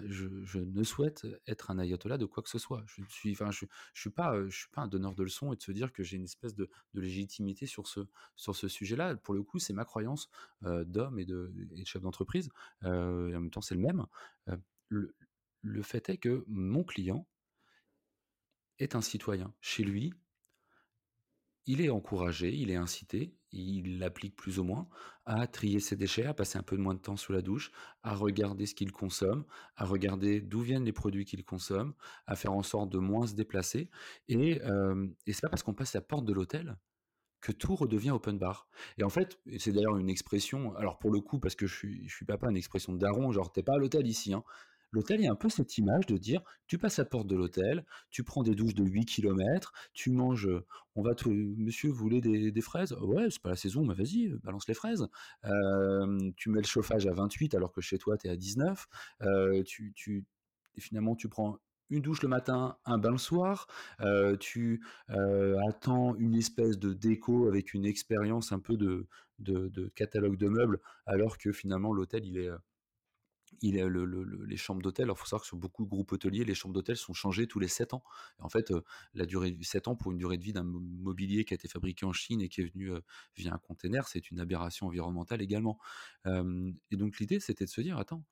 ne souhaite être un ayatollah de quoi que ce soit. Je ne suis enfin, je je suis pas, un donneur de leçons et de se dire que j'ai une espèce de légitimité sur ce sujet-là. Pour le coup, c'est ma croyance, heu, d'homme et de chef d'entreprise, et en même temps, c'est le même. Le le fait est que mon client est un citoyen. Chez lui, il est encouragé, il est incité, il l'applique plus ou moins, à trier ses déchets, à passer un peu moins de temps sous la douche, à regarder ce qu'il consomme, à regarder d'où viennent les produits qu'il consomme, à faire en sorte de moins se déplacer et et c'est pas parce qu'on passe la porte de l'hôtel que tout redevient open bar et en fait c'est d'ailleurs une expression alors pour le coup parce que je suis je suis papa, une expression de daron, genre: «Tu es pas à l'hôtel ici, hein». L'hôtel, il y a un peu cette image de dire: tu passes la porte de l'hôtel, tu prends des douches de 8 kilomètres, tu manges, on va te «Monsieur, vous voulez des fraises?» «Ouais, c'est pas la saison, mais vas-y, balance les fraises». Tu mets le chauffage à 28 alors que chez toi, tu es à 19. Heu, tu finalement, tu prends une douche le matin, un bain le soir. Tu, attends une espèce de déco avec une expérience un peu de catalogue de meubles, alors que finalement l'hôtel, il est, il le le le les chambres d'hôtel alors faut savoir que sur beaucoup de groupes hôteliers, les chambres d'hôtel sont changées tous les 7 ans. En fait, heu, la durée de 7 ans pour une durée de vie d'un mo mobilier qui a été fabriqué en Chine et qui est venu, heu, via un container, c'est une aberration environnementale également. Et donc l'idée, c'était de se dire: «Attends,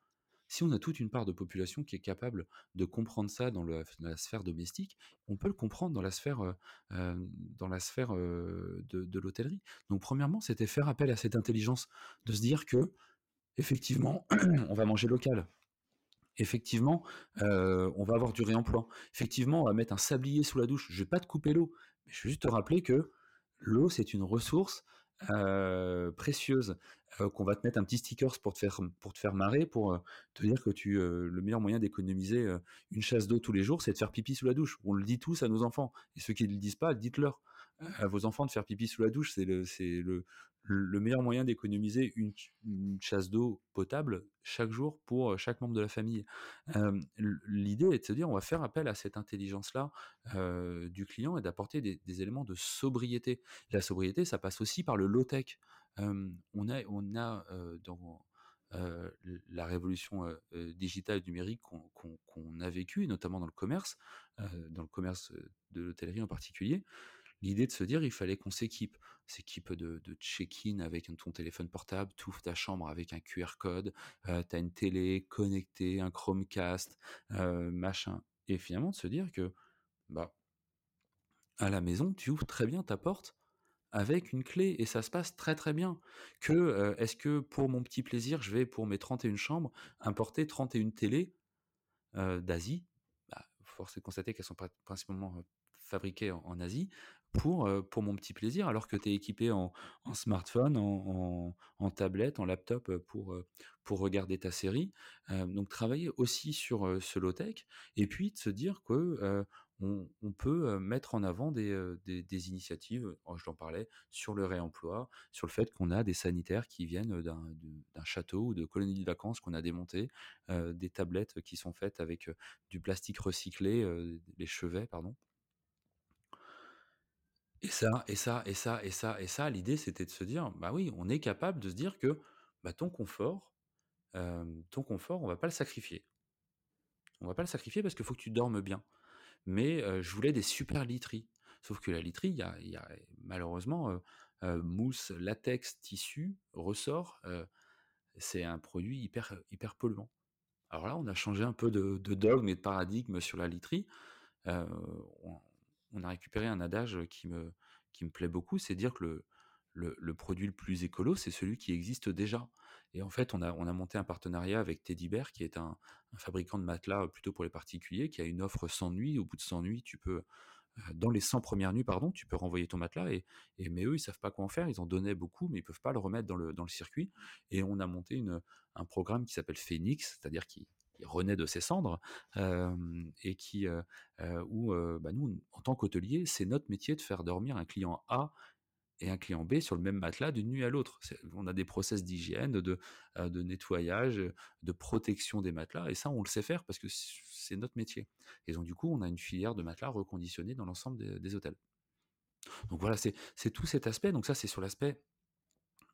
si on a toute une part de population qui est capable de comprendre ça dans la sphère domestique, on peut le comprendre dans la sphère, heu, hem, dans la sphère, de l'hôtellerie». Donc premièrement, c'était faire appel à cette intelligence, de se dire que Effectivement, (clears throat) on va manger local. Effectivement, heu, on va avoir du réemploi. Effectivement, on va mettre un sablier sous la douche. Je vais pas te couper l'eau, mais je vais juste te rappeler que l'eau, c'est une ressource, heu, précieuse, heu, qu'on va te mettre un petit stickers pour te faire pour marrer, pour, te dire que tu, le meilleur moyen d'économiser, une chasse d'eau tous les jours, c'est de faire pipi sous la douche. On le dit tous à nos enfants et ceux qui ne le disent pas, dites-leur, à vos enfants de faire pipi sous la douche. C'est le le meilleur moyen d'économiser une chasse d'eau potable chaque jour pour, heu, chaque membre de la famille. L'idée est de se dire: «On va faire appel à cette intelligence-là, du client et d'apporter des éléments de sobriété». La sobriété, ça passe aussi par le low tech. Hem, on a on a, dans, la révolution, digitale numérique qu'on a vécue, notamment dans le commerce, dans le commerce, de l'hôtellerie en particulier, L'idée de se dire, il fallait qu'on s'équipe. S'équipe de check-in avec ton téléphone portable, ouvres ta chambre avec un QR code, heu, tu as une télé connectée, un Chromecast, heu, machin et finalement de se dire que, bah, à la maison, tu ouvres très bien ta porte avec une clé et ça se passe très, très bien. Que, heu, est-ce que pour mon petit plaisir, je vais pour mes 31 chambres importer 31 télés, heu, d'Asie? Bah, force est de constater qu'elles sont prin principalement, fabriquées en Asie pour, pour mon petit plaisir, alors que tu es équipé en smartphone, en tablette, en laptop, pour, pour regarder ta série. Donc travailler aussi sur, ce low tech et puis de se dire que, on on peut, mettre en avant des, des initiatives, oh je t'en parlais, sur le réemploi, sur le fait qu'on a des sanitaires qui viennent, d'un château ou de colonies de vacances qu'on a démontées, des tablettes qui sont faites avec, du plastique recyclé, les chevets pardon. Et ça et ça et ça et ça et ça, l'idée c'était de se dire: «Bah oui, on est capable de se dire que, bah, ton confort, ton confort, on va pas le sacrifier. On va pas le sacrifier parce qu'il faut que tu dormes bien». Mais, je voulais des super literies. Sauf que la literie, il y a malheureusement, heu heu, mousse, latex, tissu, ressort, c'est un produit hyper, hyper polluant. Alors là, on a changé un peu de de dogme et de paradigme sur la literie. On a récupéré un adage qui me qui plaît beaucoup, c'est dire que le le produit le plus écolo, c'est celui qui existe déjà et en fait, on a on a monté un partenariat avec Teddy Bear qui est un fabricant de matelas, plutôt pour les particuliers, qui a une offre 100 nuits. Au bout de 100 nuits, tu peux, dans les 100 premières nuits, pardon, tu peux renvoyer ton matelas et mais eux, ils savent pas quoi en faire. Ils en donnaient beaucoup, mais ils peuvent pas le remettre dans le dans le circuit et on a monté une, un programme qui s'appelle Phoenix, c'est-à-dire qui renaît de ses cendres, et qui, où, bah, nous, en tant qu'hôtelier, c'est notre métier de faire dormir un client A et un client B sur le même matelas d'une nuit à l'autre. On a des process d'hygiène, de, de nettoyage, de protection des matelas, et ça, on le sait faire parce que c'est notre métier. Et donc, du coup, on a une filière de matelas reconditionnés dans l'ensemble des, hôtels. Donc voilà, c'est tout cet aspect. Donc ça, c'est sur l'aspect,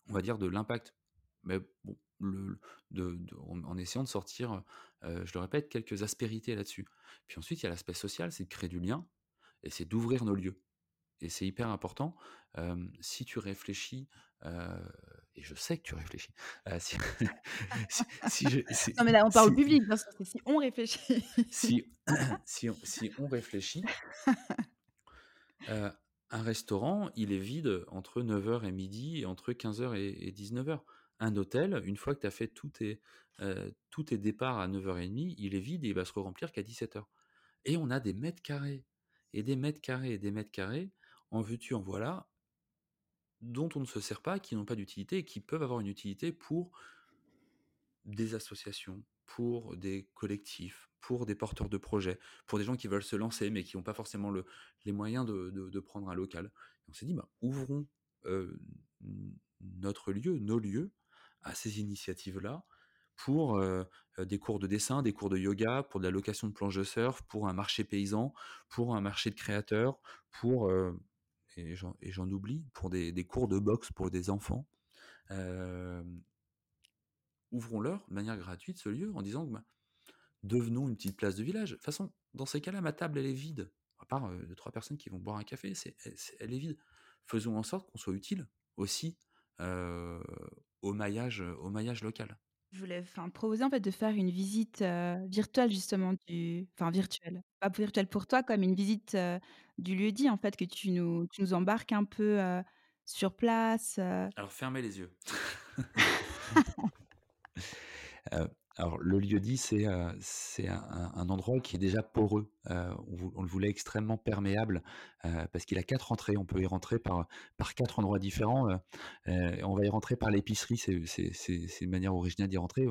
on va dire, de l'impact. Mais bon, le, de, en, essayant de sortir, euh, je le répète, quelques aspérités là-dessus. Puis ensuite, il y a l'aspect social, c'est de créer du lien, et c'est d'ouvrir nos lieux et c'est hyper important. si tu réfléchis, et je sais que tu réfléchis, (laughs) si, non mais là on parle au public, parce que si on réfléchit. si, (laughs) (clears throat) si, on, si on réfléchit, (laughs) un restaurant, il est vide entre 9h et midi et entre 15h et, 19h. Un hôtel, une fois que tu as fait tous tes, départs à 9h30, il est vide et il va se remplir qu'à 17h. Et on a des mètres carrés, et des mètres carrés, et des mètres carrés en veux-tu, en voilà, dont on ne se sert pas, qui n'ont pas d'utilité et qui peuvent avoir une utilité pour des associations, pour des collectifs, pour des porteurs de projets, pour des gens qui veulent se lancer mais qui n'ont pas forcément le, les moyens de, prendre un local. on s'est dit, bah, ouvrons notre lieu, nos lieux, à ces initiatives-là, pour des cours de dessin, des cours de yoga, pour de la location de planches de surf, pour un marché paysan, pour un marché de créateurs, pour et j'en oublie, pour des, cours de boxe pour des enfants. ouvrons-leur de manière gratuite ce lieu en disant bah, devenons une petite place de village. De toute façon, dans ces cas-là, ma table, elle est vide. À part deux, trois personnes qui vont boire un café, c'est, elle est vide. Faisons en sorte qu'on soit utile aussi au, maillage, au maillage local. Je voulais enfin, proposer en fait de faire une visite, virtuelle justement du enfin virtuelle, pas virtuelle pour toi, comme une visite, du lieu-dit en fait, que tu nous tu nous embarques un peu, sur place, Alors fermez les yeux. (laughs) (laughs) Alors, le lieu-dit, c'est euh, un, endroit qui est déjà poreux. Euh, on, le voulait extrêmement perméable euh, parce qu'il a quatre entrées. On peut y rentrer par, par quatre endroits différents. on va y rentrer par l'épicerie. C'est une manière originale d'y rentrer.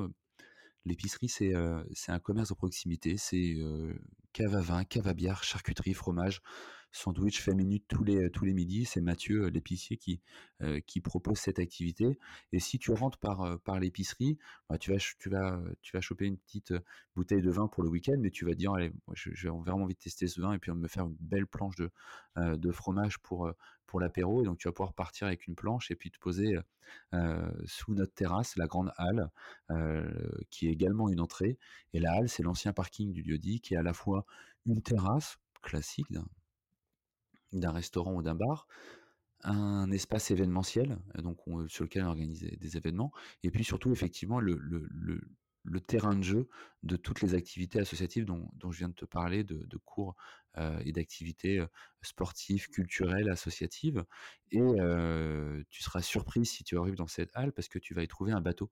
L'épicerie, c'est un commerce de proximité. C'est cave à vin, cave à bière, charcuterie, fromage sandwich fait minute tous les, tous les midis. C'est Mathieu, euh, l'épicier, qui, euh, qui propose cette activité. Et si tu rentres par, euh, par l'épicerie, bah, tu, vas, choper une petite bouteille de vin pour le week-end, mais tu vas dire, allez, j'ai vraiment envie de tester ce vin et puis me faire une belle planche de, de fromage pour, pour l'apéro. Et donc, tu vas pouvoir partir avec une planche et puis te poser sous notre terrasse, la grande halle, qui est également une entrée. Et la halle, c'est l'ancien parking du lieu-dit, qui est à la fois une terrasse classique d'un restaurant ou d'un bar, un espace événementiel, donc sur lequel on organise des événements, et puis surtout effectivement le, le, terrain de jeu de toutes les activités associatives dont, je viens de te parler, de, cours et d'activités sportives, culturelles, associatives. Et tu seras surpris si tu arrives dans cette halle parce que tu vas y trouver un bateau.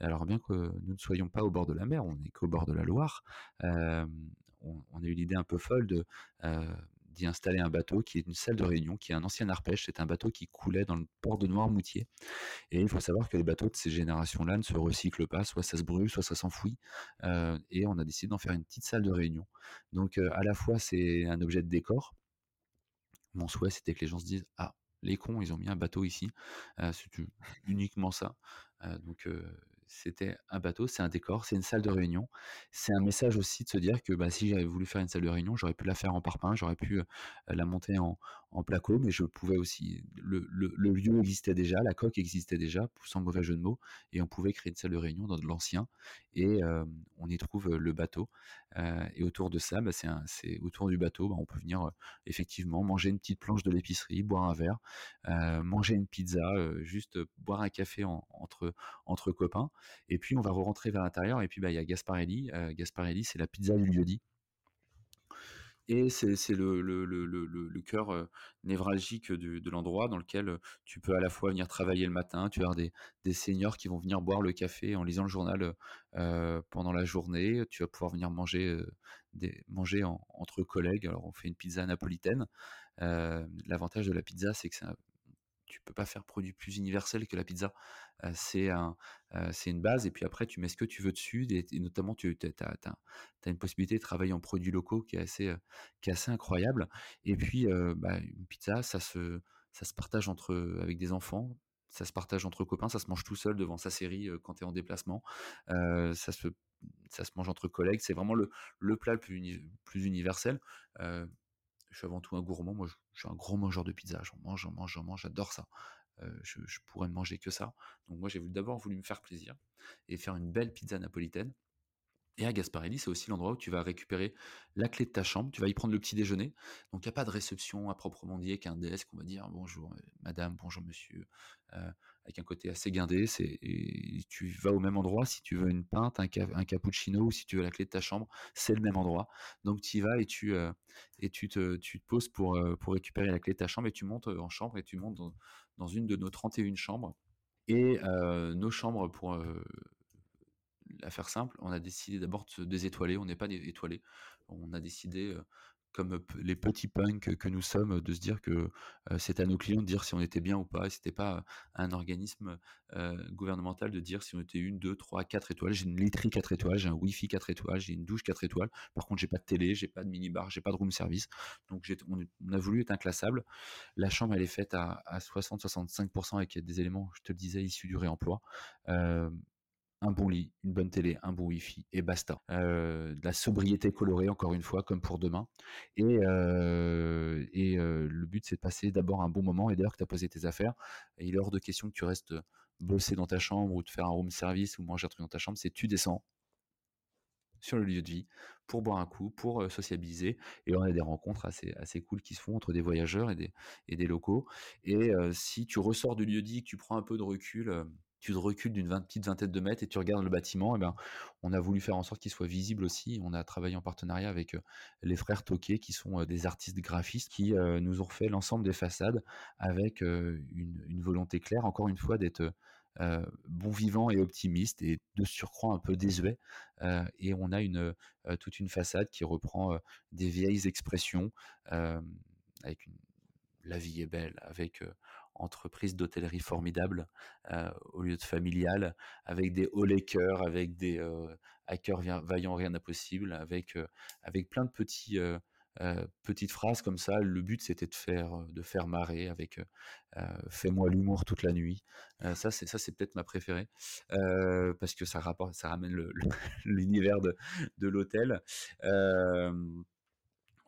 Alors bien que nous ne soyons pas au bord de la mer, on n'est qu'au bord de la Loire, on, a eu l'idée un peu folle de d'y installer un bateau qui est une salle de réunion, qui est un ancien arpège. C'est un bateau qui coulait dans le port de Noirmoutier. Et il faut savoir que les bateaux de ces générations-là ne se recyclent pas, soit ça se brûle, soit ça s'enfouit. Euh, et on a décidé d'en faire une petite salle de réunion. Donc euh, à la fois c'est un objet de décor. Mon souhait c'était que les gens se disent ah les cons ils ont mis un bateau ici. Euh, c'est uniquement ça. donc c'était un bateau, c'est un décor, c'est une salle de réunion. C'est un message aussi de se dire que bah, si j'avais voulu faire une salle de réunion, j'aurais pu la faire en parpaing, j'aurais pu la monter en, en, placo, mais je pouvais aussi. Le, lieu existait déjà, la coque existait déjà, sans mauvais jeu de mots, et on pouvait créer une salle de réunion dans de l'ancien, et on y trouve le bateau. et autour de ça, bah, c'est autour du bateau, bah, on peut venir effectivement manger une petite planche de l'épicerie, boire un verre, manger une pizza, juste boire un café entre, entre copains. Et puis on va re-rentrer vers l'intérieur. Et puis bah, il y a Gasparelli. Euh, Gasparelli, c'est la pizza du lieu-dit. Et c'est le cœur, névralgique de l'endroit dans lequel, tu peux à la fois venir travailler le matin, tu vas avoir des des seniors qui vont venir boire le café en lisant le journal, pendant la journée. Tu vas pouvoir venir manger, manger en entre collègues. Alors on fait une pizza napolitaine. L'avantage de la pizza, c'est que c'est un tu peux pas faire produit plus universel que la pizza. C'est un, une base et puis après tu mets ce que tu veux dessus et notamment tu as une possibilité de travailler en produits locaux qui est assez, qui est assez incroyable et puis, bah, une pizza ça se ça se partage entre, avec des enfants, ça se partage entre copains, ça se mange tout seul devant sa série, quand tu es en déplacement. Ça se ça se mange entre collègues. C'est vraiment le le plat le plus plus universel. Je suis avant tout un gourmand. Moi, je suis un gros mangeur de pizza. J'en mange, j'en mange, j'en mange, j'adore ça. Heu, je pourrais ne manger que ça. Donc moi, j'ai d'abord voulu me faire plaisir et faire une belle pizza napolitaine et à Gasparelli, c'est aussi l'endroit où tu vas récupérer la clé de ta chambre, tu vas y prendre le petit déjeuner. Donc il y a pas de réception à proprement dit avec un desk, on va dire: «Bonjour, heu, madame, bonjour monsieur», heu, avec un côté assez guindé. Tu vas au même endroit si tu veux une pinte, un ca un cappuccino ou si tu veux la clé de ta chambre, c'est le même endroit. Donc tu y vas et tu, heu et tu te tu te poses pour, heu, pour récupérer la clé de ta chambre et tu montes, heu, en chambre et tu montes dans une de nos 31 chambres et nos chambres pour, la faire simple, on a décidé d'abord de désétoiler, on n'est pas des étoilés. On a décidé, comme les petits punks que nous sommes, de se dire que, heu, c'est à nos clients de dire si on était bien ou pas et c'était pas, heu, un organisme, heu, gouvernemental de dire si on était 1-2-3-4 étoiles. J'ai une laiterie 4 étoiles, j'ai un wifi 4 étoiles, j'ai une douche 4 étoiles. Par contre, j'ai pas de télé, j'ai pas de mini-bar, j'ai pas de room service. Donc on a voulu être inclassable. La chambre, elle est faite à à 60-65% avec des éléments, je te le disais, issus du réemploi. Un bon lit, une bonne télé, un bon wifi et basta. Heu, de la sobriété colorée encore une fois comme pour demain. Et heu et heu, le but c'est de passer d'abord un bon moment. Et lors que tu as posé tes affaires, il est hors de question que tu restes, bosser dans ta chambre ou te faire un room service ou manger un truc dans ta chambre, c'est tu descends sur le lieu de vie pour boire un coup, pour, sociabiliser. Et on a des rencontres assez assez cool qui se font entre des voyageurs et des et des locaux. Et si tu ressors du lieu dit, que tu prends un peu de recul, tu te recules d'une petite vingtaine de mètres et tu regardes le bâtiment et ben, on a voulu faire en sorte qu'il soit visible aussi. On a travaillé en partenariat avec, les frères Tauquet qui sont, des artistes graphistes qui, nous ont refait l'ensemble des façades avec, une volonté claire encore une fois d'être, bon vivant et optimiste et de surcroît un peu désuet. Et on a une, toute une façade qui reprend, des vieilles expressions, avec une la vie est belle, avec, entreprise d'hôtellerie formidable, heu, au lieu de familial, avec des cœurs, avec des, heu, à cœur vient vaillant rien d'impossible, avec, heu, avec plein de petits, petites phrases comme ça. Le but, c'était de faire, de faire marrer avec, «Fais-moi l'humour toute la nuit». Ça, c'est ça, c'est peut-être ma préférée, parce que ça rapporte ça ramène (laughs) l'univers de de l'hôtel.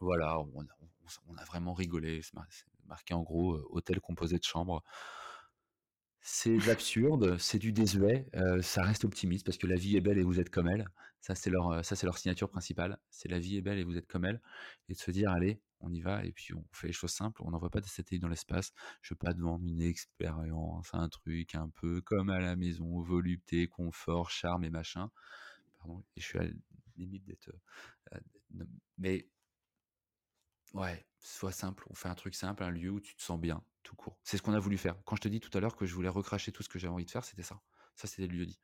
Voilà, on a vraiment rigolé. Marqué en gros, hôtel composé de chambres. C'est de l'absurde, c'est du désuet, ça reste optimiste parce que la vie est belle et vous êtes comme elle. Ça, c'est leur, leur signature principale. C'est la vie est belle et vous êtes comme elle et de se dire: «Allez, on y va et puis on fait les choses simples, on n'envoie pas des satellites dans l'espace. Je veux pas te vendre une expérience, un truc un peu comme à la maison, volupté, confort, charme et machin». Pardon je suis à la limite d'être, d mais Ouais, soit simple, on fait un truc simple, un lieu où tu te sens bien, tout court. C'est ce qu'on a voulu faire. Quand je te dis tout à l'heure que je voulais recracher tout ce que j'avais envie de faire, c'était ça. Ça, c'était le lieu-dit.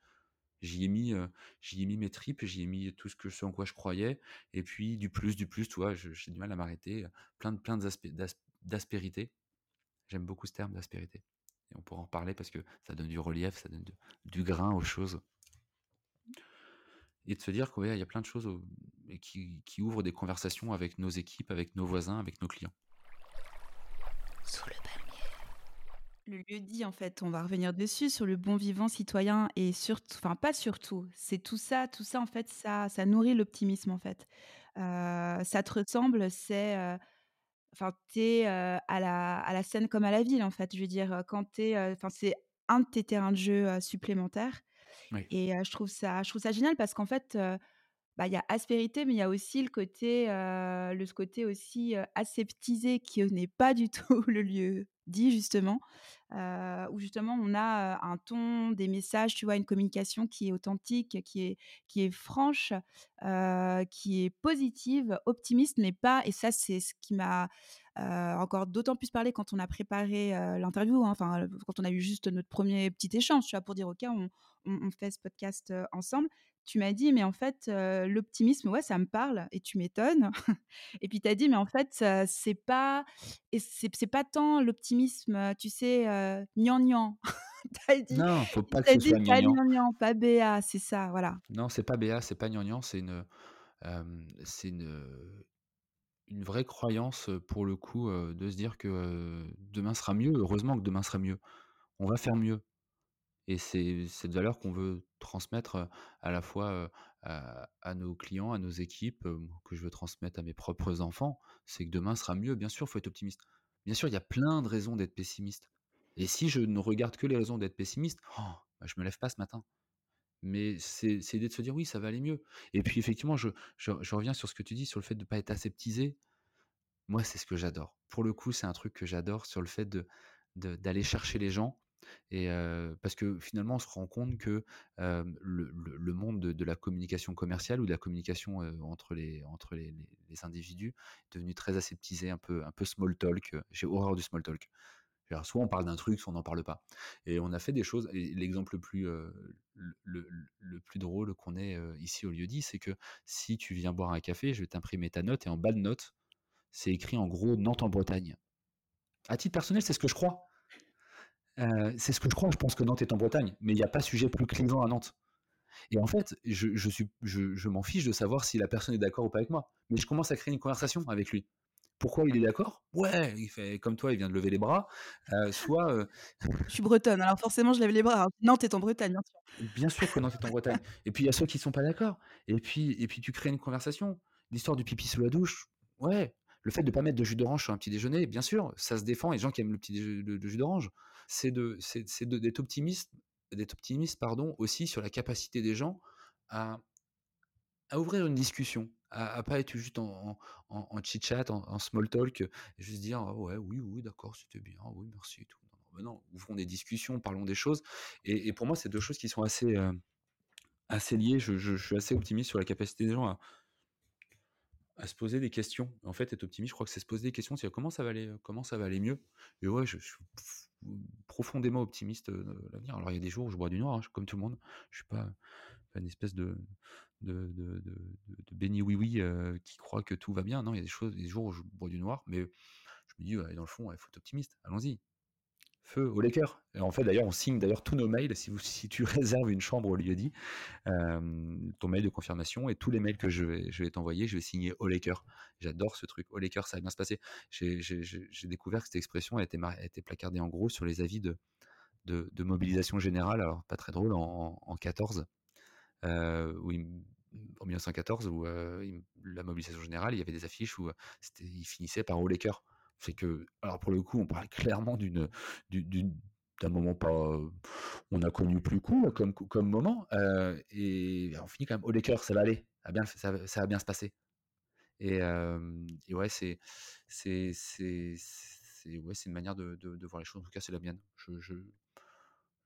J'y ai mis, heu, j'y ai mis mes tripes, j'y ai mis tout ce que en quoi je croyais et puis du plus, du plus, tu vois? J'ai du mal à m'arrêter, heu, plein de plein d'aspé d'as d'aspérité. J'aime beaucoup ce terme d'aspérité et on pourra en reparler parce que ça donne du relief, ça donne du grain aux choses. Et de se dire que, ouais, il y a plein de choses, qui qui ouvrent des conversations avec nos équipes, avec nos voisins, avec nos clients. Sous le palmier. Le lieu-dit, en fait, on va revenir dessus, sur le bon vivant citoyen et surt enfin pas surtout, c'est tout ça tout ça en fait, ça ça nourrit l'optimisme en fait. Heu, ça te ressemble, c'est, heu, enfin tu es, heu, à la à la scène comme à la ville en fait. Je veux dire, heu, quand tu es, heu, enfin c'est un de tes terrains de jeu, supplémentaires Et je trouve ça je trouve ça génial parce qu'en fait, bah, il y a aspérité, mais il y a aussi le côté, le côté aussi, aseptisé qui, n'est pas du (laughs) tout le lieu dit justement, où justement on a, un ton, des messages, tu vois? Une communication qui est authentique, qui est qui est franche, qui est positive, optimiste, mais pas et ça c'est ce qui m'a, encore d'autant plus parlé quand on a préparé, l'interview, hein, enfin, quand on a eu juste notre premier petit échange, tu vois? Pour dire: «OK, on on fait ce podcast, ensemble». Tu m'as dit: «Mais en fait, l'optimisme, ouais, ça me parle et tu m'étonnes». (laughs) Et puis tu as dit: «Mais en fait, heu, c'est pas et c'est c'est pas tant l'optimisme, tu sais, heu, gnangnan». (laughs) Tu as dit Non, faut pas que tu as ce dit: soit «Pas gnangnan. pas béat», c'est ça, voilà. Non, c'est pas béat, c'est pas gnangnan, c'est une, c'est une, une vraie croyance, pour le coup, de se dire que, demain sera mieux. Heureusement que demain sera mieux. On va faire mieux et c'est cette valeur qu'on veut transmettre, à la fois, à nos clients, à nos équipes, que je veux transmettre à mes propres enfants. C'est que demain sera mieux. Bien sûr, faut être optimiste. Bien sûr, il y a plein de raisons d'être pessimiste et si je ne regarde que les raisons d'être pessimiste, oh, bah, je me lève pas ce matin. Mais c'est de se dire: «Oui, ça va aller mieux» et puis effectivement, je reviens sur ce que tu dis, sur le fait de pas être aseptisé. Moi, c'est ce que j'adore. Pour le coup, c'est un truc que j'adore sur le fait de d'aller chercher les gens et parce que finalement, on se rend compte que, le monde de la communication commerciale ou de la communication, entre les entre les individus est devenu très aseptisé, un peu un peu small talk, j'ai horreur du small talk. Soit on parle d'un truc, soit on n'en parle pas. Et on a fait des choses l'exemple le plus, le plus drôle qu'on ait, ici au lieu-dit, c'est que si tu viens boire un café, je vais t'imprimer ta note et en bas de note, c'est écrit en gros Nantes en Bretagne. À titre personnel, c'est ce que je crois. Heu, c'est ce que je crois, je pense que Nantes est en Bretagne, mais il y a pas sujet plus clivant à Nantes. Et en fait, je je suis je je m'en fiche de savoir si la personne est d'accord ou pas avec moi, mais je commence à créer une conversation avec lui. Pourquoi il est d'accord? Ouais, il fait comme toi, il vient de lever les bras, heu, soit, heu Je suis bretonne, alors forcément je lève les bras, hein. Nantes est en Bretagne, bien sûr. Bien sûr que Nantes est en Bretagne. Et puis il y a ceux qui sont pas d'accord. Et puis et puis tu crées une conversation. L'histoire du pipi sous la douche, ouais. Le fait de pas mettre de jus d'orange sur un petit déjeuner, bien sûr, ça se défend. Et les gens qui aiment le petit déj le le jus d'orange, c'est de d'être optimiste d'être optimiste, pardon, aussi sur la capacité des gens à ouvrir une discussion, à à pas être juste en chit-chat, en small talk, heu, juste dire: «Ah ouais, oui, oui, d'accord, c'était bien, oui, merci et tout». Non, non, mais ouvrons des discussions, parlons des choses. Et et pour moi, c'est 2 choses qui sont assez, heu, assez liées. Je suis assez optimiste sur la capacité des gens à se poser des questions. En fait, être optimiste, je crois que c'est se poser des questions, c'est comment ça va aller, comment ça va aller mieux? Et ouais, je je profondément optimiste, heu, de l'avenir. Alors il y a des jours où je bois du noir, hein, comme tout le monde. Je suis pas une espèce de de de béni oui oui, heu, qui croit que tout va bien. Non, il y a des choses des jours où je bois du noir, mais je me dis: «Ouais, dans le fond, il faut être optimiste. Allons-y, feu au Lakers». Et en fait, d'ailleurs, on signe d'ailleurs tous nos mails si tu (laughs) réserves une chambre au lieu-dit, hem, ton mail de confirmation et tous les mails que je vais t'envoyer, je vais signer au Lakers. J'adore ce truc. Au Lakers, ça va bien se passer. J'ai découvert que cette expression, elle était placardée en gros sur les avis de mobilisation générale, alors pas très drôle, en en 14, heu, où il m en 1914 où, heu, il m la mobilisation générale, il y avait des affiches où, ils finissaient par «Au Lakers». C'est que alors pour le coup, on parle (laughs) clairement d'une d'u d'une d'un moment pas, on a connu plus cool comme co comme moment, et on finit quand même: «Au Lakers, ça va aller, ça va bien ça va bien se passer». Et et ouais, c'est c'est c'est ouais, c'est une manière de voir les choses. En tout cas, c'est la mienne. Je je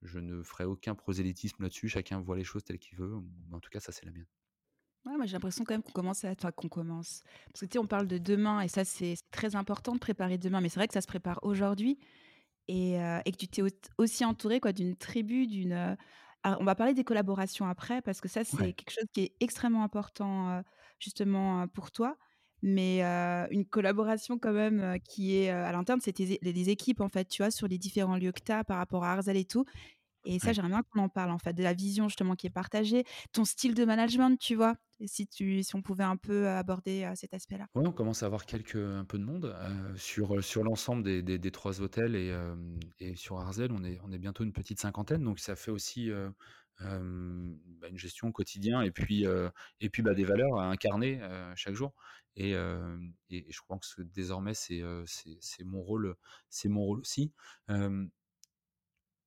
je ne ferai aucun prosélytisme là-dessus. Chacun voit les choses telles qu'il veut. Mais en tout cas, ça, c'est la mienne. Ouais, moi j'ai l'impression quand même qu'on commence à enfin qu'on commence. Parce que tu sais, on parle de demain et ça c'est très important de préparer demain, mais c'est vrai que ça se prépare aujourd'hui et heu et que tu t'es aussi entouré quoi d'une tribu, d'une, heu alors on va parler des collaborations après parce que ça c'est Ouais. quelque chose qui est extrêmement important, heu, justement, pour toi. Mais une collaboration quand même, qui est, à l'interne, c'est tes é les des équipes en fait, tu vois? Sur les différents lieux que tu as par rapport à Arzel et tout et ça, Ouais. j'aimerais bien qu'on en parle, en fait, de la vision justement qui est partagée, ton style de management, tu vois? Si tu si on pouvait un peu, aborder, cet aspect-là. Ouais, on commence à avoir quelques un peu de monde, sur, sur l'ensemble des des des 3 hôtels et et sur Arzel, on est on est bientôt une petite cinquantaine, donc ça fait aussi, bah, une gestion au quotidien et puis, et puis, bah, des valeurs à incarner, chaque jour et et je pense que désormais c'est, heu, c'est c'est mon rôle, c'est mon rôle aussi.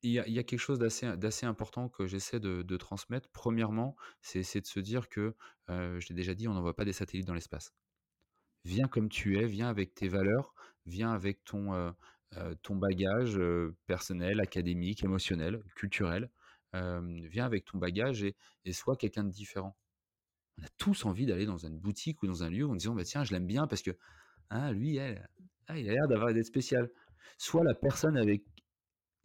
Il y a quelque chose d'assez important que j'essaie de transmettre. Premièrement, c'est de se dire que, je l'ai déjà dit, on n'envoie pas des satellites dans l'espace. Viens comme tu es, viens avec tes valeurs, viens avec ton, ton bagage, personnel, académique, émotionnel, culturel. Viens avec ton bagage et sois quelqu'un de différent. On a tous envie d'aller dans une boutique ou dans un lieu en disant: «Bah, tiens, je l'aime bien parce que, ah, lui, elle, ah, il a l'air d'avoir d'être spécial». Sois la personne avec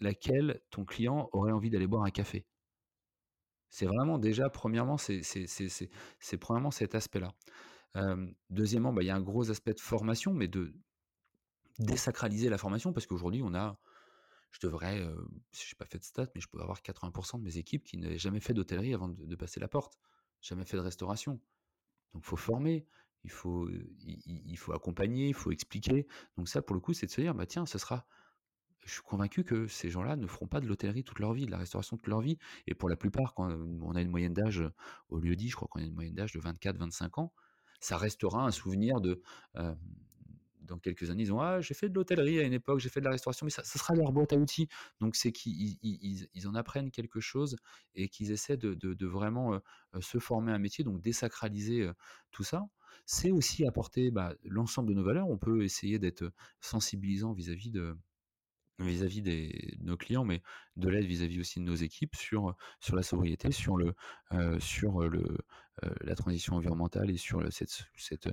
laquelle ton client aurait envie d'aller boire un café. C'est vraiment déjà, premièrement, c'est premièrement cet aspect-là. Deuxièmement, bah, il y a un gros aspect de formation, mais de désacraliser la formation parce qu'aujourd'hui, on a je devrais, heu, j'ai pas fait de stats, mais je peux avoir 80% de mes équipes qui n'avaient jamais fait d'hôtellerie avant de passer la porte, jamais fait de restauration. Donc former, il faut, il il faut accompagner, il faut expliquer. Donc ça, pour le coup, c'est de se dire: «Bah, tiens, ce sera» je suis convaincu que ces gens-là ne feront pas de l'hôtellerie toute leur vie, de la restauration toute leur vie et pour la plupart, quand, heu, on a une moyenne d'âge, heu, au lieu-dit, je crois qu'on a une moyenne d'âge de 24-25 ans, ça restera un souvenir de, hem, dans quelques années, ils ont: «Ah, j'ai fait de l'hôtellerie à une époque, j'ai fait de la restauration», mais ça sera leur boîte à outils. Donc c'est qu'ils ils ils ils ils en apprennent quelque chose et qu'ils essaient de vraiment, se former un métier, donc désacraliser, tout ça. C'est aussi apporter, bah, l'ensemble de nos valeurs. On peut essayer d'être, sensibilisant vis-à-vis de vis-à-vis des de nos clients, mais de l'aide vis-à-vis aussi de nos équipes sur, sur la sobriété, sur le, heu, sur, le, heu, la transition environnementale et sur le cette cette,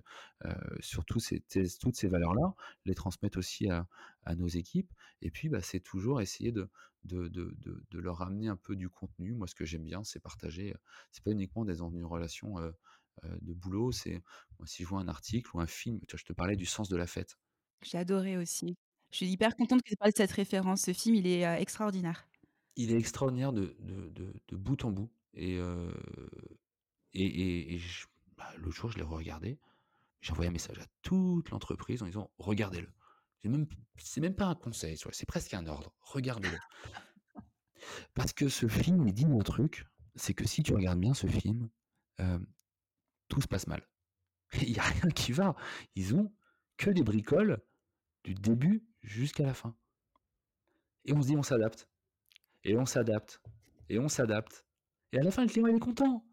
tes toutes ces valeurs-là, les transmettre aussi à nos équipes et puis, bah, c'est toujours essayer de de de de leur ramener un peu du contenu. Moi, ce que j'aime bien, c'est partager, c'est pas uniquement d'être dans une relation, heu heu, de boulot, c'est si je vois un article ou un film, je te parlais du Sens de la fête. J'ai adoré aussi. Je suis hyper contente que tu parles de cette référence. Ce film, il est, extraordinaire. Il est extraordinaire de de de bout en bout et et et je bah, jour, je l'ai re-regardé. J'ai envoyé un message à toute l'entreprise en disant: «Regardez-le». C'est même même pas un conseil? C'est presque un ordre. Regardez-le. Parce que ce film, il dit un truc, c'est que si tu regardes bien ce film, tout se passe mal. (laughs) Il y a rien qui va. Ils ont que des bricoles du début jusqu'à la fin et on se dit: «On s'adapte» et on s'adapte et on s'adapte et à la fin, le client, il est content.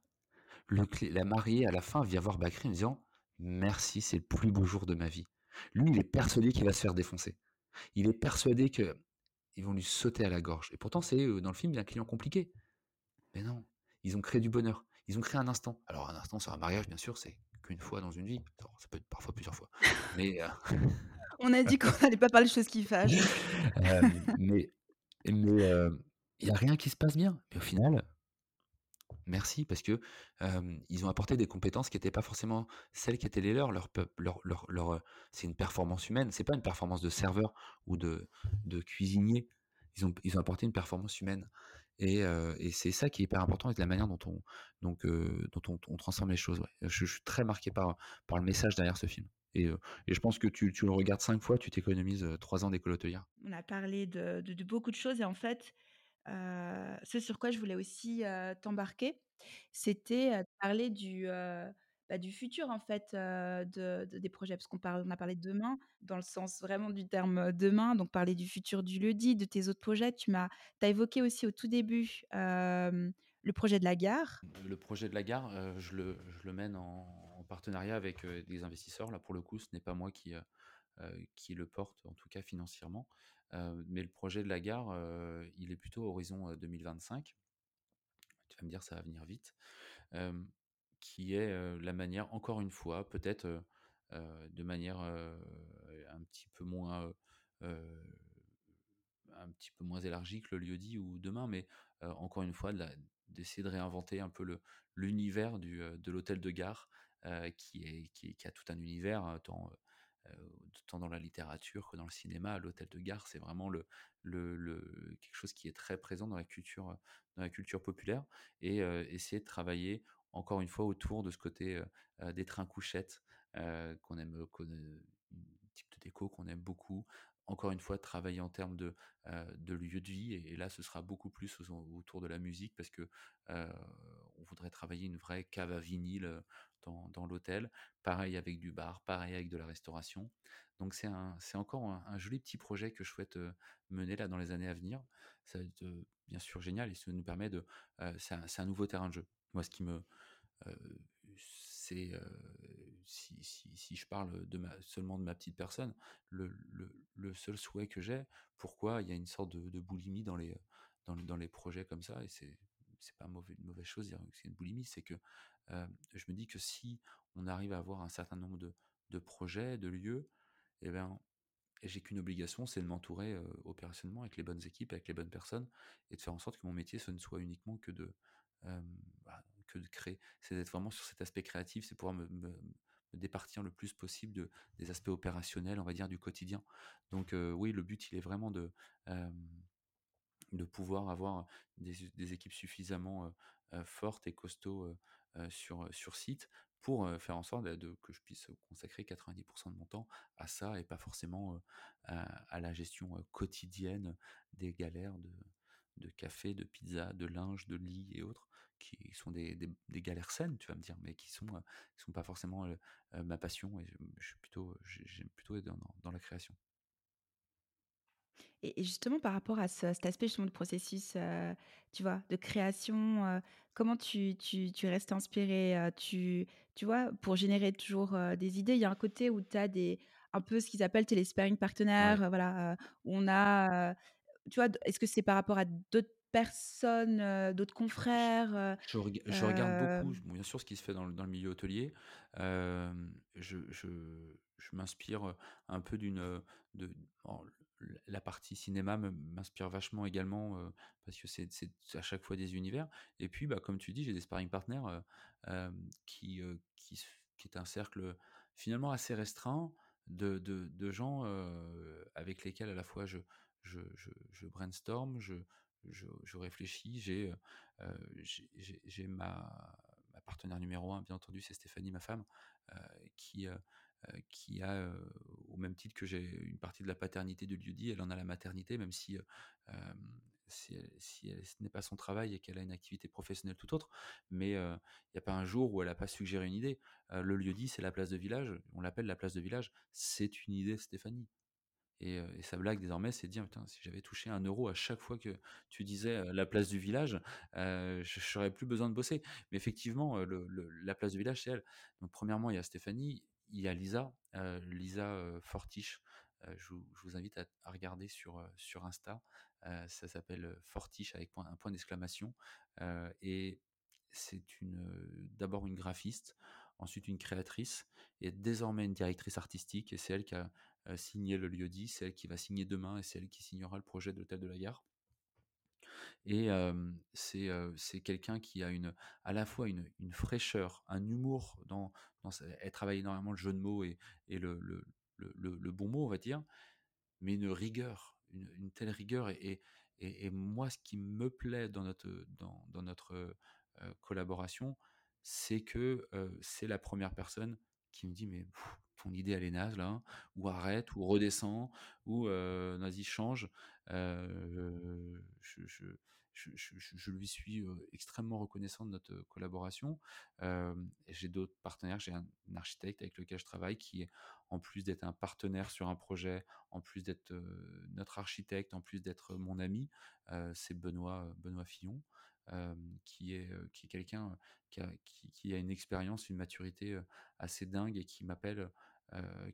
La mariée, à la fin, vient voir Bakri en disant: «Merci, c'est le plus beau jour de ma vie». Lui, il est persuadé qu'il va se faire défoncer. Il est persuadé qu'ils vont lui sauter à la gorge et pourtant, c'est, heu, dans le film, un client compliqué. Mais non, ils ont créé du bonheur. Ils ont créé un instant. Alors un instant sur un mariage, bien sûr, c'est qu'une fois dans une vie. Ça peut être parfois plusieurs fois. Mais, heu On a dit qu'on allait pas parler de choses qui fâchent. hem, (laughs) mais heu, il y a rien qui se passe bien. Mais au final merci parce que, ils ont apporté des compétences qui étaient pas forcément celles qui étaient les leurs. Heu, c'est une performance humaine, c'est pas une performance de serveur ou de cuisinier. Ils ont apporté une performance humaine et c'est ça qui est hyper important et la manière dont on transforme les choses. Je suis très marqué par le message derrière ce film et je pense que tu tu le regardes 5 fois, tu t'économises, 3 ans d'école hôtelière. On a parlé de de de beaucoup de choses et en fait, heu, ce sur quoi je voulais aussi, t'embarquer, c'était, de parler du, bah, du futur en fait, heu, de de des projets. Parce qu'on parle on a parlé de demain, dans le sens vraiment du terme, demain, donc parler du futur du lieu-dit, de tes autres projets. Tu m'as as évoqué aussi au tout début, le projet de la gare. Le projet de la gare, je le je le mène en partenariat avec, des investisseurs. Là, pour le coup, ce n'est pas moi qui, qui le porte, en tout cas financièrement. Mais le projet de la gare, il est plutôt horizon, heu, 2025. Tu vas me dire: «Ça va venir vite». Qui est, la manière encore une fois, peut-être, de manière, un petit peu moins, un petit peu moins élargie que le lieu-dit ou demain, mais, encore une fois, de d'essayer de réinventer un peu l'univers de l'hôtel de gare, qui est qui a tout un univers, heu heu, tant dans la littérature que dans le cinéma. L'hôtel de gare, c'est vraiment quelque chose qui est très présent dans la culture, populaire et essayer de travailler encore une fois autour de ce côté, des trains couchettes, qu'on aime, type de déco qu'on aime beaucoup. Encore une fois, travailler en termes de, lieu de vie et là, ce sera beaucoup plus autour de la musique parce que, on voudrait travailler une vraie cave à vinyle, dans l'hôtel. Pareil avec du bar, pareil avec de la restauration. Donc c'est encore un joli petit projet que je souhaite, mener là dans les années à venir. Ça va être, bien sûr génial et ça nous permet de, c'est un nouveau terrain de jeu. Moi, ce qui me, c'est, si je parle seulement de ma petite personne, le seul souhait que j'ai, pourquoi il y a une sorte de boulimie dans les, dans les projets comme ça et c'est c'est pas mauvais une mauvaise chose c'est une boulimie, c'est que, heu, je me dis que si on arrive à avoir un certain nombre de de projets, de lieux et ben, j'ai qu'une obligation, c'est de m'entourer, heu, opérationnellement avec les bonnes équipes, avec les bonnes personnes et de faire en sorte que mon métier, ce ne soit uniquement que de, hem, bah, que de créer. C'est d'être vraiment sur cet aspect créatif, c'est pouvoir me départir le plus possible de des aspects opérationnels, on va dire, du quotidien. Donc oui, le but, il est vraiment de, de pouvoir avoir des équipes suffisamment, fortes et costauds, sur, sur site pour, faire en sorte, de que je puisse consacrer 90% de mon temps à ça et pas forcément, à la gestion, quotidienne des galères de de café, de pizza, de linge, de lit et autres, qui sont des des galères saines, tu vas me dire, mais qui sont, sont pas forcément, ma passion et je plutôt, j'ai j'aime plutôt être dans dans la création. Et et justement par rapport à ce cet aspect justement de processus, heu, tu vois, de création, heu, comment tu tu tu restes inspiré? Heu, tu tu vois, pour générer toujours, des idées, il y a un côté où tu as des un peu ce qu'ils appellent, les sparring Ouais. heu, voilà, où on a, tu vois, est-ce que c'est par rapport à d'autres personnes, d'autres confrères, je rega je regarde beaucoup, bon, bien sûr, ce qui se fait dans le dans le milieu hôtelier. Je je je m'inspire, un peu d'une, de la partie cinéma m'inspire vachement également, parce que c'est à chaque fois des univers et puis, bah, comme tu dis, j'ai des sparring partners, qui, qui est un cercle, finalement assez restreint de de gens, avec lesquels à la fois je je je brainstorm, je je réfléchis. J'ai, j'ai ma ma partenaire numéro 1, bien entendu, c'est Stéphanie, ma femme, qui, qui a, heu, au même titre que j'ai une partie de la paternité du lieu-dit, elle en a la maternité, même si, heu, hem, si ce n'est pas son travail et qu'elle a une activité professionnelle tout autre. Mais, il y a pas un jour où elle a pas suggéré une idée. Le lieu-dit, c'est la place de village, on l'appelle la place de village, c'est une idée de Stéphanie et sa blague désormais, c'est de dire: «Putain, si j'avais touché 1 € à chaque fois que tu disais, la place du village, heu, je j'aurais plus besoin de bosser». Mais effectivement, la place du village, c'est elle. Donc premièrement, il y a Stéphanie, il y a Lisa, Lisa, Fortiche, je vous invite à regarder sur, Insta, ça s'appelle, Fortiche avec un point d'exclamation, et c'est une, d'abord une graphiste, ensuite une créatrice et désormais une directrice artistique et c'est elle qui a, signé le lieu-dit, c'est elle qui va signer demain et c'est elle qui signera le projet de l'hôtel de la Gare et hem, c'est, quelqu'un qui a une à la fois une une fraîcheur, un humour dans elle travaille énormément le jeu de mots et et le le le le bon mot, on va dire, mais une rigueur, une telle rigueur et et et moi, ce qui me plaît dans notre, dans dans notre, collaboration, c'est que, c'est la première personne qui me dit: «Mais ton idée, elle est naze là, ou arrête, ou redescends, ou heu, vas-y change». Heu, je je lui suis, extrêmement reconnaissant de notre, collaboration. J'ai d'autres partenaires, j'ai un architecte avec lequel je travaille qui en plus d'être un partenaire sur un projet, en plus d'être, notre architecte, en plus d'être mon ami, c'est Benoît, Benoît Fillon, qui est, qui est quelqu'un qui a qui a une expérience, une maturité, assez dingue et qui m'appelle,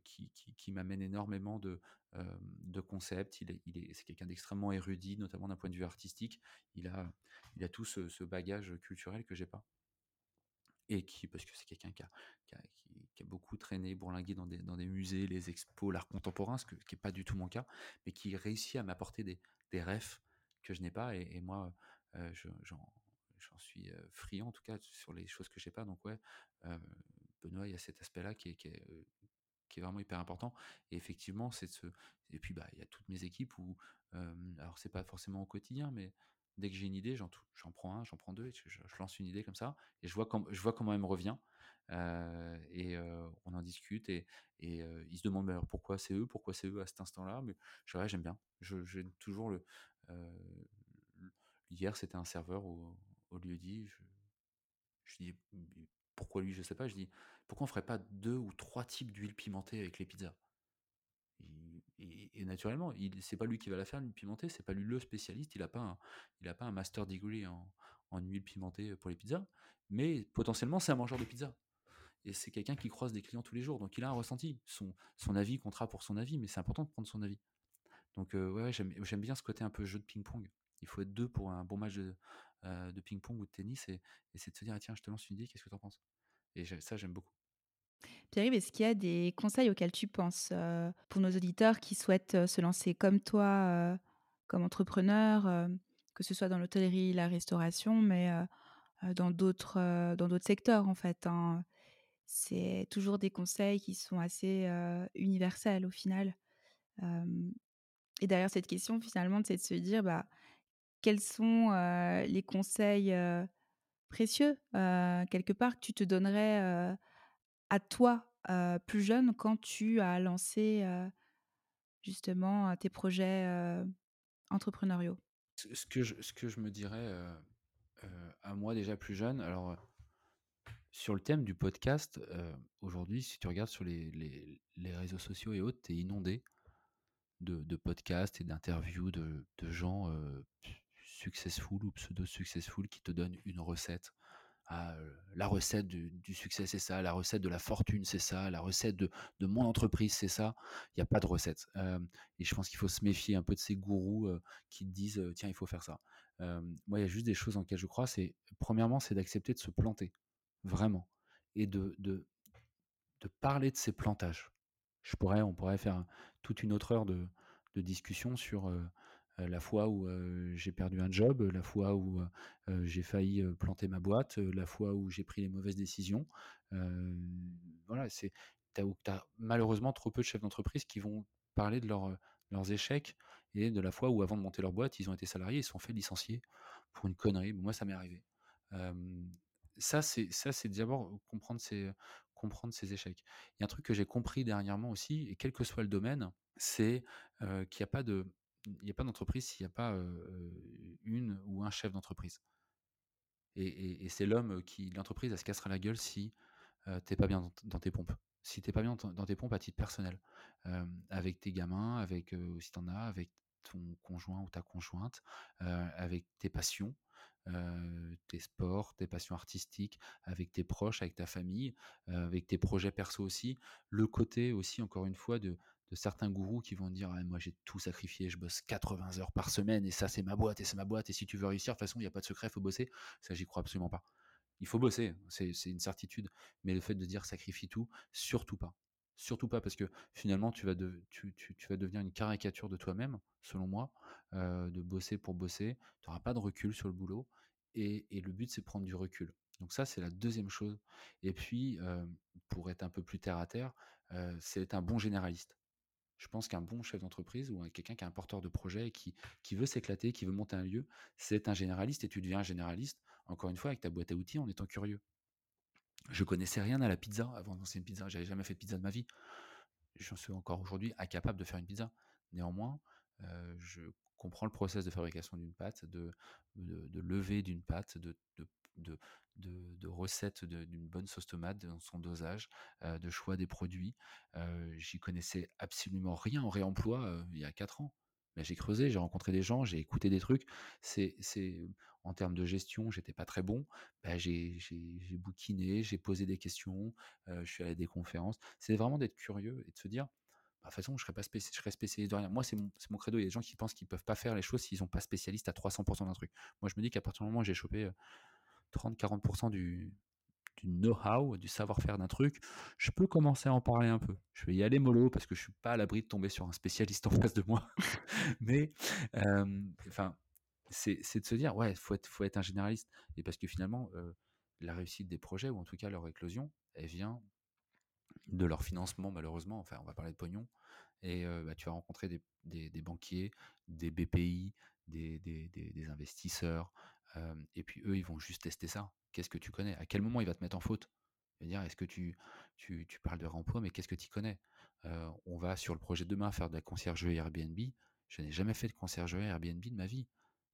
qui qui m'amène énormément de, de concepts. Il est c'est quelqu'un d'extrêmement érudit, notamment d'un point de vue artistique. Il a il a tout ce bagage culturel que j'ai pas et qui parce que c'est quelqu'un qui a beaucoup traîné, bourlingué dans des musées, les expos, l'art contemporain, ce qui est pas du tout mon cas, mais qui réussit à m'apporter des des refs que je n'ai pas et moi, je j'en suis, friand en tout cas sur les choses que j'ai pas donc ouais, Benoît, il y a cet aspect-là qui est qui est, vraiment hyper important et effectivement, c'est de se et puis, bah, il y a toutes mes équipes où, alors c'est pas forcément au quotidien, mais dès que j'ai une idée, j'en j'en prends 1, j'en prends 2 et je lance une idée comme ça et je vois com je vois comment elle me revient, et on en discute et et ils se demandent: «Mais alors pourquoi c'est eux? Pourquoi c'est eux à cet instant-là?» mais je dis: «Ouais, j'aime bien». Je j'aime toujours le, hier, c'était un serveur au au lieu-dit, je je dis: «Mais pourquoi lui?» je sais pas, je dis: «Pourquoi on ferait pas 2 ou 3 types d'huile pimentée avec les pizzas?» Et naturellement, il c'est pas lui qui va la faire l'huile pimentée, c'est pas lui le spécialiste, il a pas un master degree en huile pimentée, pour les pizzas, mais potentiellement, c'est un mangeur de pizza et c'est quelqu'un qui croise des clients tous les jours, donc il a un ressenti. Son, avis comptera pour son avis, mais c'est important de prendre son avis. Donc ouais, j'aime, bien ce côté un peu jeu de ping-pong. Il faut être deux pour un bon match de, de ping-pong ou de tennis et, c'est de se dire «Ah, tiens, je te lance une idée, qu'est-ce que tu en penses? Et ça, j'aime beaucoup. Pierre-Yves, est-ce qu'il y a des conseils auxquels tu penses pour nos auditeurs qui souhaitent se lancer comme toi, comme entrepreneur, que ce soit dans l'hôtellerie, la restauration, mais dans d'autres secteurs en fait hein? C'est toujours des conseils qui sont assez universels au final. et derrière cette question finalement, c'est de se dire bah, quels sont les conseils précieux quelque part que tu te donnerais à toi plus jeune quand tu as lancé justement tes projets entrepreneuriaux? Ce que je, ce que je me dirais à moi déjà plus jeune, alors sur le thème du podcast, aujourd'hui, si tu regardes sur les, les, les réseaux sociaux et autres, tu es inondé de, de podcasts et d'interviews de, de gens successful ou pseudo-successful qui te donnent une recette ah, la recette du, succès, c'est ça, la recette de la fortune, c'est ça, la recette de, mon entreprise, c'est ça. Il n'y a pas de recette. et je pense qu'il faut se méfier un peu de ces gourous qui te disent, tiens, il faut faire ça. moi, il y a juste des choses en lesquelles je crois. C'est premièrement, c'est d'accepter de se planter, vraiment, et de, de, parler de ces plantages. Je pourrais, on pourrait faire toute une autre heure de, discussion sur euh, la fois où j'ai perdu un job, la fois où j'ai failli planter ma boîte, la fois où j'ai pris les mauvaises décisions. voilà, c'est tu as, malheureusement trop peu de chefs d'entreprise qui vont parler de leurs échecs et de la fois où avant de monter leur boîte, ils ont été salariés, ils se sont fait licencier pour une connerie. moi, ça m'est arrivé. ça, c'est d'abord comprendre ses échecs. Il y a un truc que j'ai compris dernièrement aussi, et quel que soit le domaine, c'est qu'il n'y a pas de il n'y a pas d'entreprise s'il n'y a pas une ou un chef d'entreprise. Et, c'est l'homme qui, l'entreprise, elle se cassera la gueule si tu n'es pas bien dans, tes pompes. Si tu n'es pas bien dans, tes pompes à titre personnel, avec tes gamins, avec si en as, avec ton conjoint ou ta conjointe, avec tes passions, tes sports, tes passions artistiques, avec tes proches, avec ta famille, avec tes projets perso aussi. Le côté aussi, encore une fois, de, de certains gourous qui vont dire «Ah, moi j'ai tout sacrifié, je bosse 80 heures par semaine et ça c'est ma boîte et c'est ma boîte et si tu veux réussir, de toute façon il n'y a pas de secret, il faut bosser. Ça j'y crois absolument pas. Il faut bosser, c'est une certitude. Mais le fait de dire sacrifie tout, surtout pas. Surtout pas parce que finalement tu vas, de, tu, vas devenir une caricature de toi-même, selon moi, euh, de bosser pour bosser. Tu n'auras pas de recul sur le boulot et, le but c'est prendre du recul. Donc ça, c'est la deuxième chose. Et puis, euh, pour être un peu plus terre à terre, euh, c'est être un bon généraliste. Je pense qu'un bon chef d'entreprise ou quelqu'un qui est un porteur de projet et qui, veut s'éclater, qui veut monter un lieu, c'est un généraliste et tu deviens un généraliste, encore une fois, avec ta boîte à outils en étant curieux. Je connaissais rien à la pizza avant de lancer une pizza. J'avais jamais fait de pizza de ma vie. Je suis encore aujourd'hui incapable de faire une pizza. Néanmoins, euh, je comprends le process de fabrication d'une pâte, de, de, lever d'une pâte, de, de, recettes d'une bonne sauce tomate, dans son dosage, euh, de choix des produits. Euh, j'y connaissais absolument rien en réemploi euh, il y a 4 ans. Mais j'ai creusé, j'ai rencontré des gens, j'ai écouté des trucs. C'est, en termes de gestion, j'étais pas très bon. Bah, j'ai, bouquiné, j'ai posé des questions, je suis allé à des conférences. C'est vraiment d'être curieux et de se dire, bah, de toute façon, je serais pas je serais spécialiste de rien. Moi, c'est mon, credo. Il y a des gens qui pensent qu'ils peuvent pas faire les choses s'ils sont pas spécialistes à 300% d'un truc. Moi, je me dis qu'à partir du moment où j'ai chopé 30-40% du, know-how, du savoir-faire d'un truc, je peux commencer à en parler un peu. Je vais y aller mollo parce que je suis pas à l'abri de tomber sur un spécialiste en face de moi. (laughs) Mais c'est de se dire, ouais, faut être, faut être un généraliste. Et parce que finalement, la réussite des projets, ou en tout cas leur éclosion, elle vient de leur financement, malheureusement. Enfin, on va parler de pognon. Et bah, tu vas rencontrer des, banquiers, des BPI, des investisseurs. Et puis eux, ils vont juste tester ça. Qu'est-ce que tu connais? À quel moment il va te mettre en faute? Dire, est-ce que tu, parles de remploi, mais qu'est-ce que tu connais? On va sur le projet demain faire de la conciergerie Airbnb. Je n'ai jamais fait de conciergerie Airbnb de ma vie.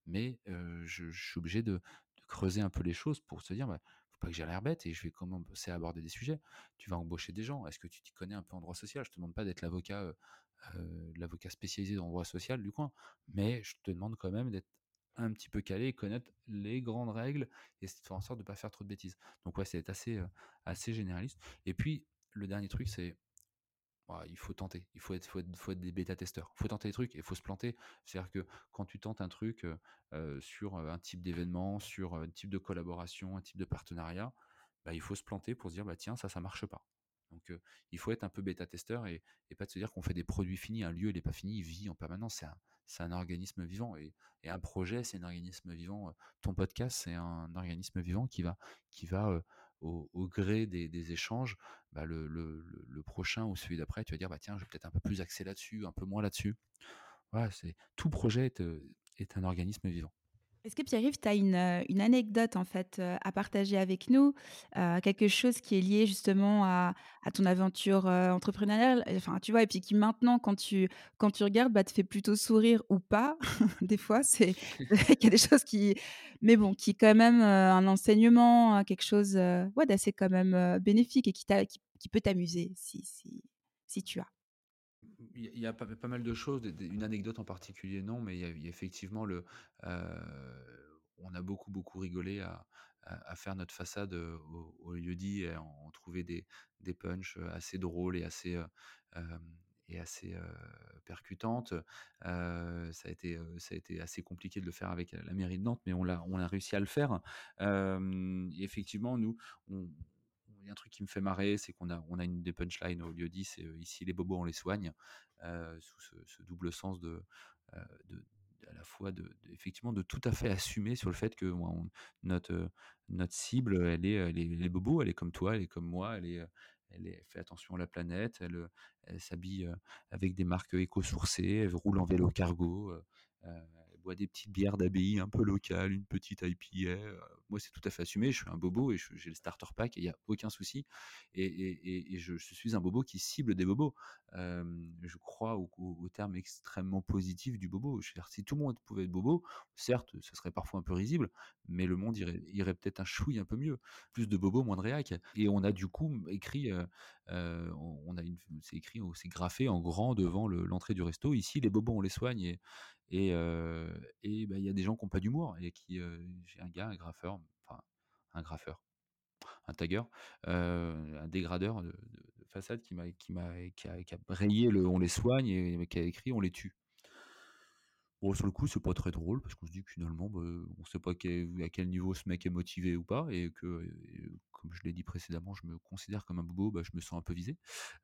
Mais je, suis obligé de, creuser un peu les choses pour se dire, bah, faut pas que j'ai l'air bête et je vais commencer à aborder des sujets. Tu vas embaucher des gens. Est-ce que tu t'y connais un peu en droit social? Je te demande pas d'être l'avocat, l'avocat spécialisé dans le droit social du coin, mais je te demande quand même d'être un petit peu calé et connaître les grandes règles et faire en sorte de ne pas faire trop de bêtises. Donc ouais, c'est assez, assez généraliste. Et puis, le dernier truc, c'est il faut tenter, il faut être, faut être, des bêta-testeurs. Il faut tenter des trucs et il faut se planter. C'est-à-dire que quand tu tentes un truc sur un type d'événement, sur un type de collaboration, un type de partenariat, bah, il faut se planter pour se dire bah, tiens, ça, ça marche pas. Donc, il faut être un peu bêta-testeur et, pas de se dire qu'on fait des produits finis. Un lieu, il n'est pas fini, il vit en permanence. C'est organisme vivant. Et, un projet, c'est un organisme vivant. Ton podcast, c'est un organisme vivant qui va, qui va au, gré des, échanges. Bah, le, prochain ou celui d'après, tu vas dire bah, tiens, je vais peut-être un peu plus axer là-dessus, un peu moins là-dessus. Voilà, tout projet est un organisme vivant. Est-ce que Pierre-Yves, tu as une, une, anecdote en fait à partager avec nous, quelque chose qui est lié justement à, à ton aventure entrepreneuriale, enfin tu vois, et puis qui maintenant quand tu quand tu regardes, bah, te fait plutôt sourire ou pas? (laughs) des fois, c'est (laughs) (laughs) qu'il y a des choses qui, mais bon, qui est quand même un enseignement, hein, quelque chose ouais, d'assez quand même bénéfique et qui, qui, qui peut t'amuser si, si, si tu as. Il y a pas, mal de choses, une anecdote en particulier non, mais il y a, effectivement le, on a beaucoup beaucoup rigolé à, faire notre façade au, au lieu-dit et on trouvait des, des punchs assez drôles et assez et assez percutantes. ça a été ça a été assez compliqué de le faire avec la mairie de Nantes, mais on l'a on a réussi à le faire. effectivement, nous y a un truc qui me fait marrer, c'est qu'on a, une des punchlines au lieu dit, c'est ici les bobos on les soigne, sous ce, double sens de, de à la fois de, effectivement de tout à fait assumer sur le fait que notre notre cible elle est les bobos elle est comme toi elle est comme moi elle est elle, fait attention à la planète elle, elle s'habille avec des marques éco-sourcées elle roule en vélo cargo boit des petites bières d'abbaye un peu locales, une petite IPA. Euh, moi, c'est tout à fait assumé. Je suis un bobo et j'ai le starter pack il n'y a aucun souci. Et, je, suis un bobo qui cible des bobos. je crois au, terme extrêmement positif du bobo. Si tout le monde pouvait être bobo, certes, ce serait parfois un peu risible, mais le monde irait, peut-être un chouille un peu mieux. Plus de bobos, moins de réac. Et on a du coup écrit, euh, euh, on a une, c'est écrit, c'est graffé en grand devant l'entrée du resto. Ici, les bobos, on les soigne et, et bah, il y a des gens qui n'ont pas d'humour et qui, j'ai un gars, un graffeur, enfin un graffeur, un tagger, un dégradeur de, façade qui m'a qui m'a qui a, qui le on les soigne et qui a écrit on les tue. Bon, sur le coup, c'est pas très drôle parce qu'on se dit que finalement, bah, on sait pas à quel niveau ce mec est motivé ou pas et que, comme je l'ai dit précédemment, je me considère comme un bobo, bah, je me sens un peu visé.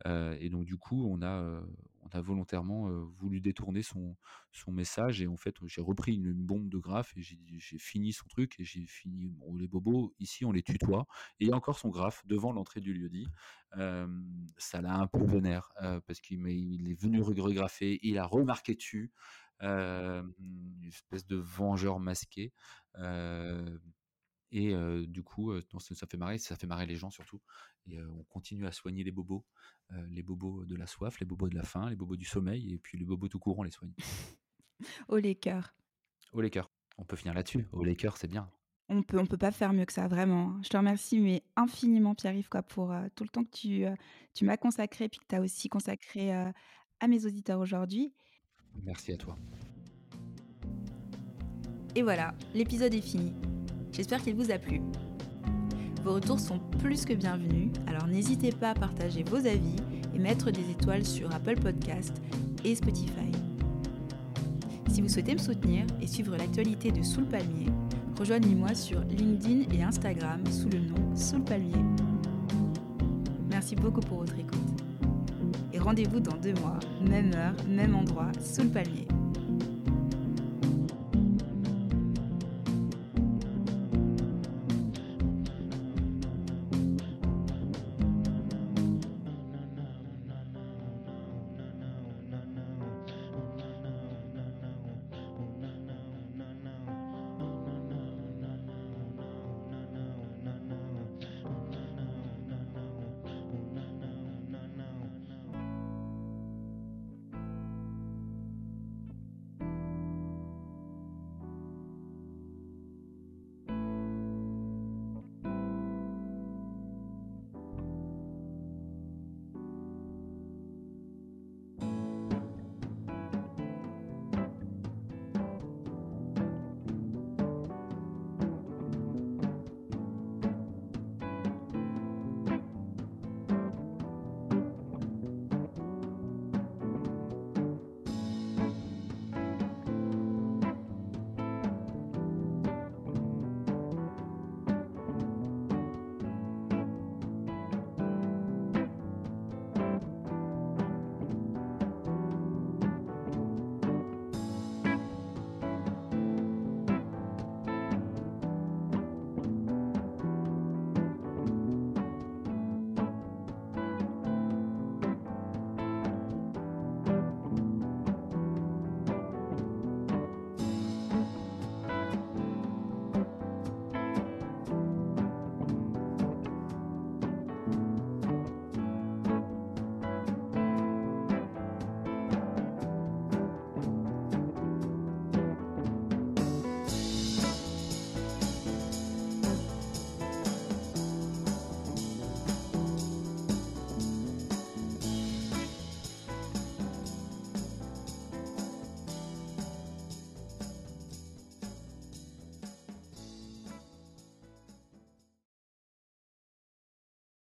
et donc du coup, on a, on a volontairement voulu détourner son, son message et en fait, j'ai repris une, bombe de graphe et j'ai fini son truc et j'ai fini les bobos. Ici, on les tutoie et il y a encore son graphe devant l'entrée du lieu dit. ça l'a un peu vénère parce qu'il est venu regraffer, il a remarqué dessus une espèce de vengeur masqué. Et du coup, ça, fait marrer, ça fait marrer les gens surtout. Et on continue à soigner les bobos, les bobos de la soif, les bobos de la faim, les bobos du sommeil, et puis les bobos tout court, on les soigne. (laughs) Au les cœurs. Au les cœurs. On peut finir là-dessus. Au les cœurs, c'est bien. On peut, on peut pas faire mieux que ça, vraiment. Je te remercie, mais infiniment, Pierre-Yves, pour tout le temps que tu, tu m'as consacré, puis que tu as aussi consacré à mes auditeurs aujourd'hui. Merci à toi. Et voilà, l'épisode est fini. J'espère qu'il vous a plu. Vos retours sont plus que bienvenus, alors n'hésitez pas à partager vos avis et mettre des étoiles sur Apple Podcast et Spotify. Si vous souhaitez me soutenir et suivre l'actualité de Sous le Palmier, rejoignez-moi sur LinkedIn et Instagram sous le nom Sous le Palmier. Merci beaucoup pour votre écoute. Et rendez-vous dans deux mois, même heure, même endroit, sous le palmier.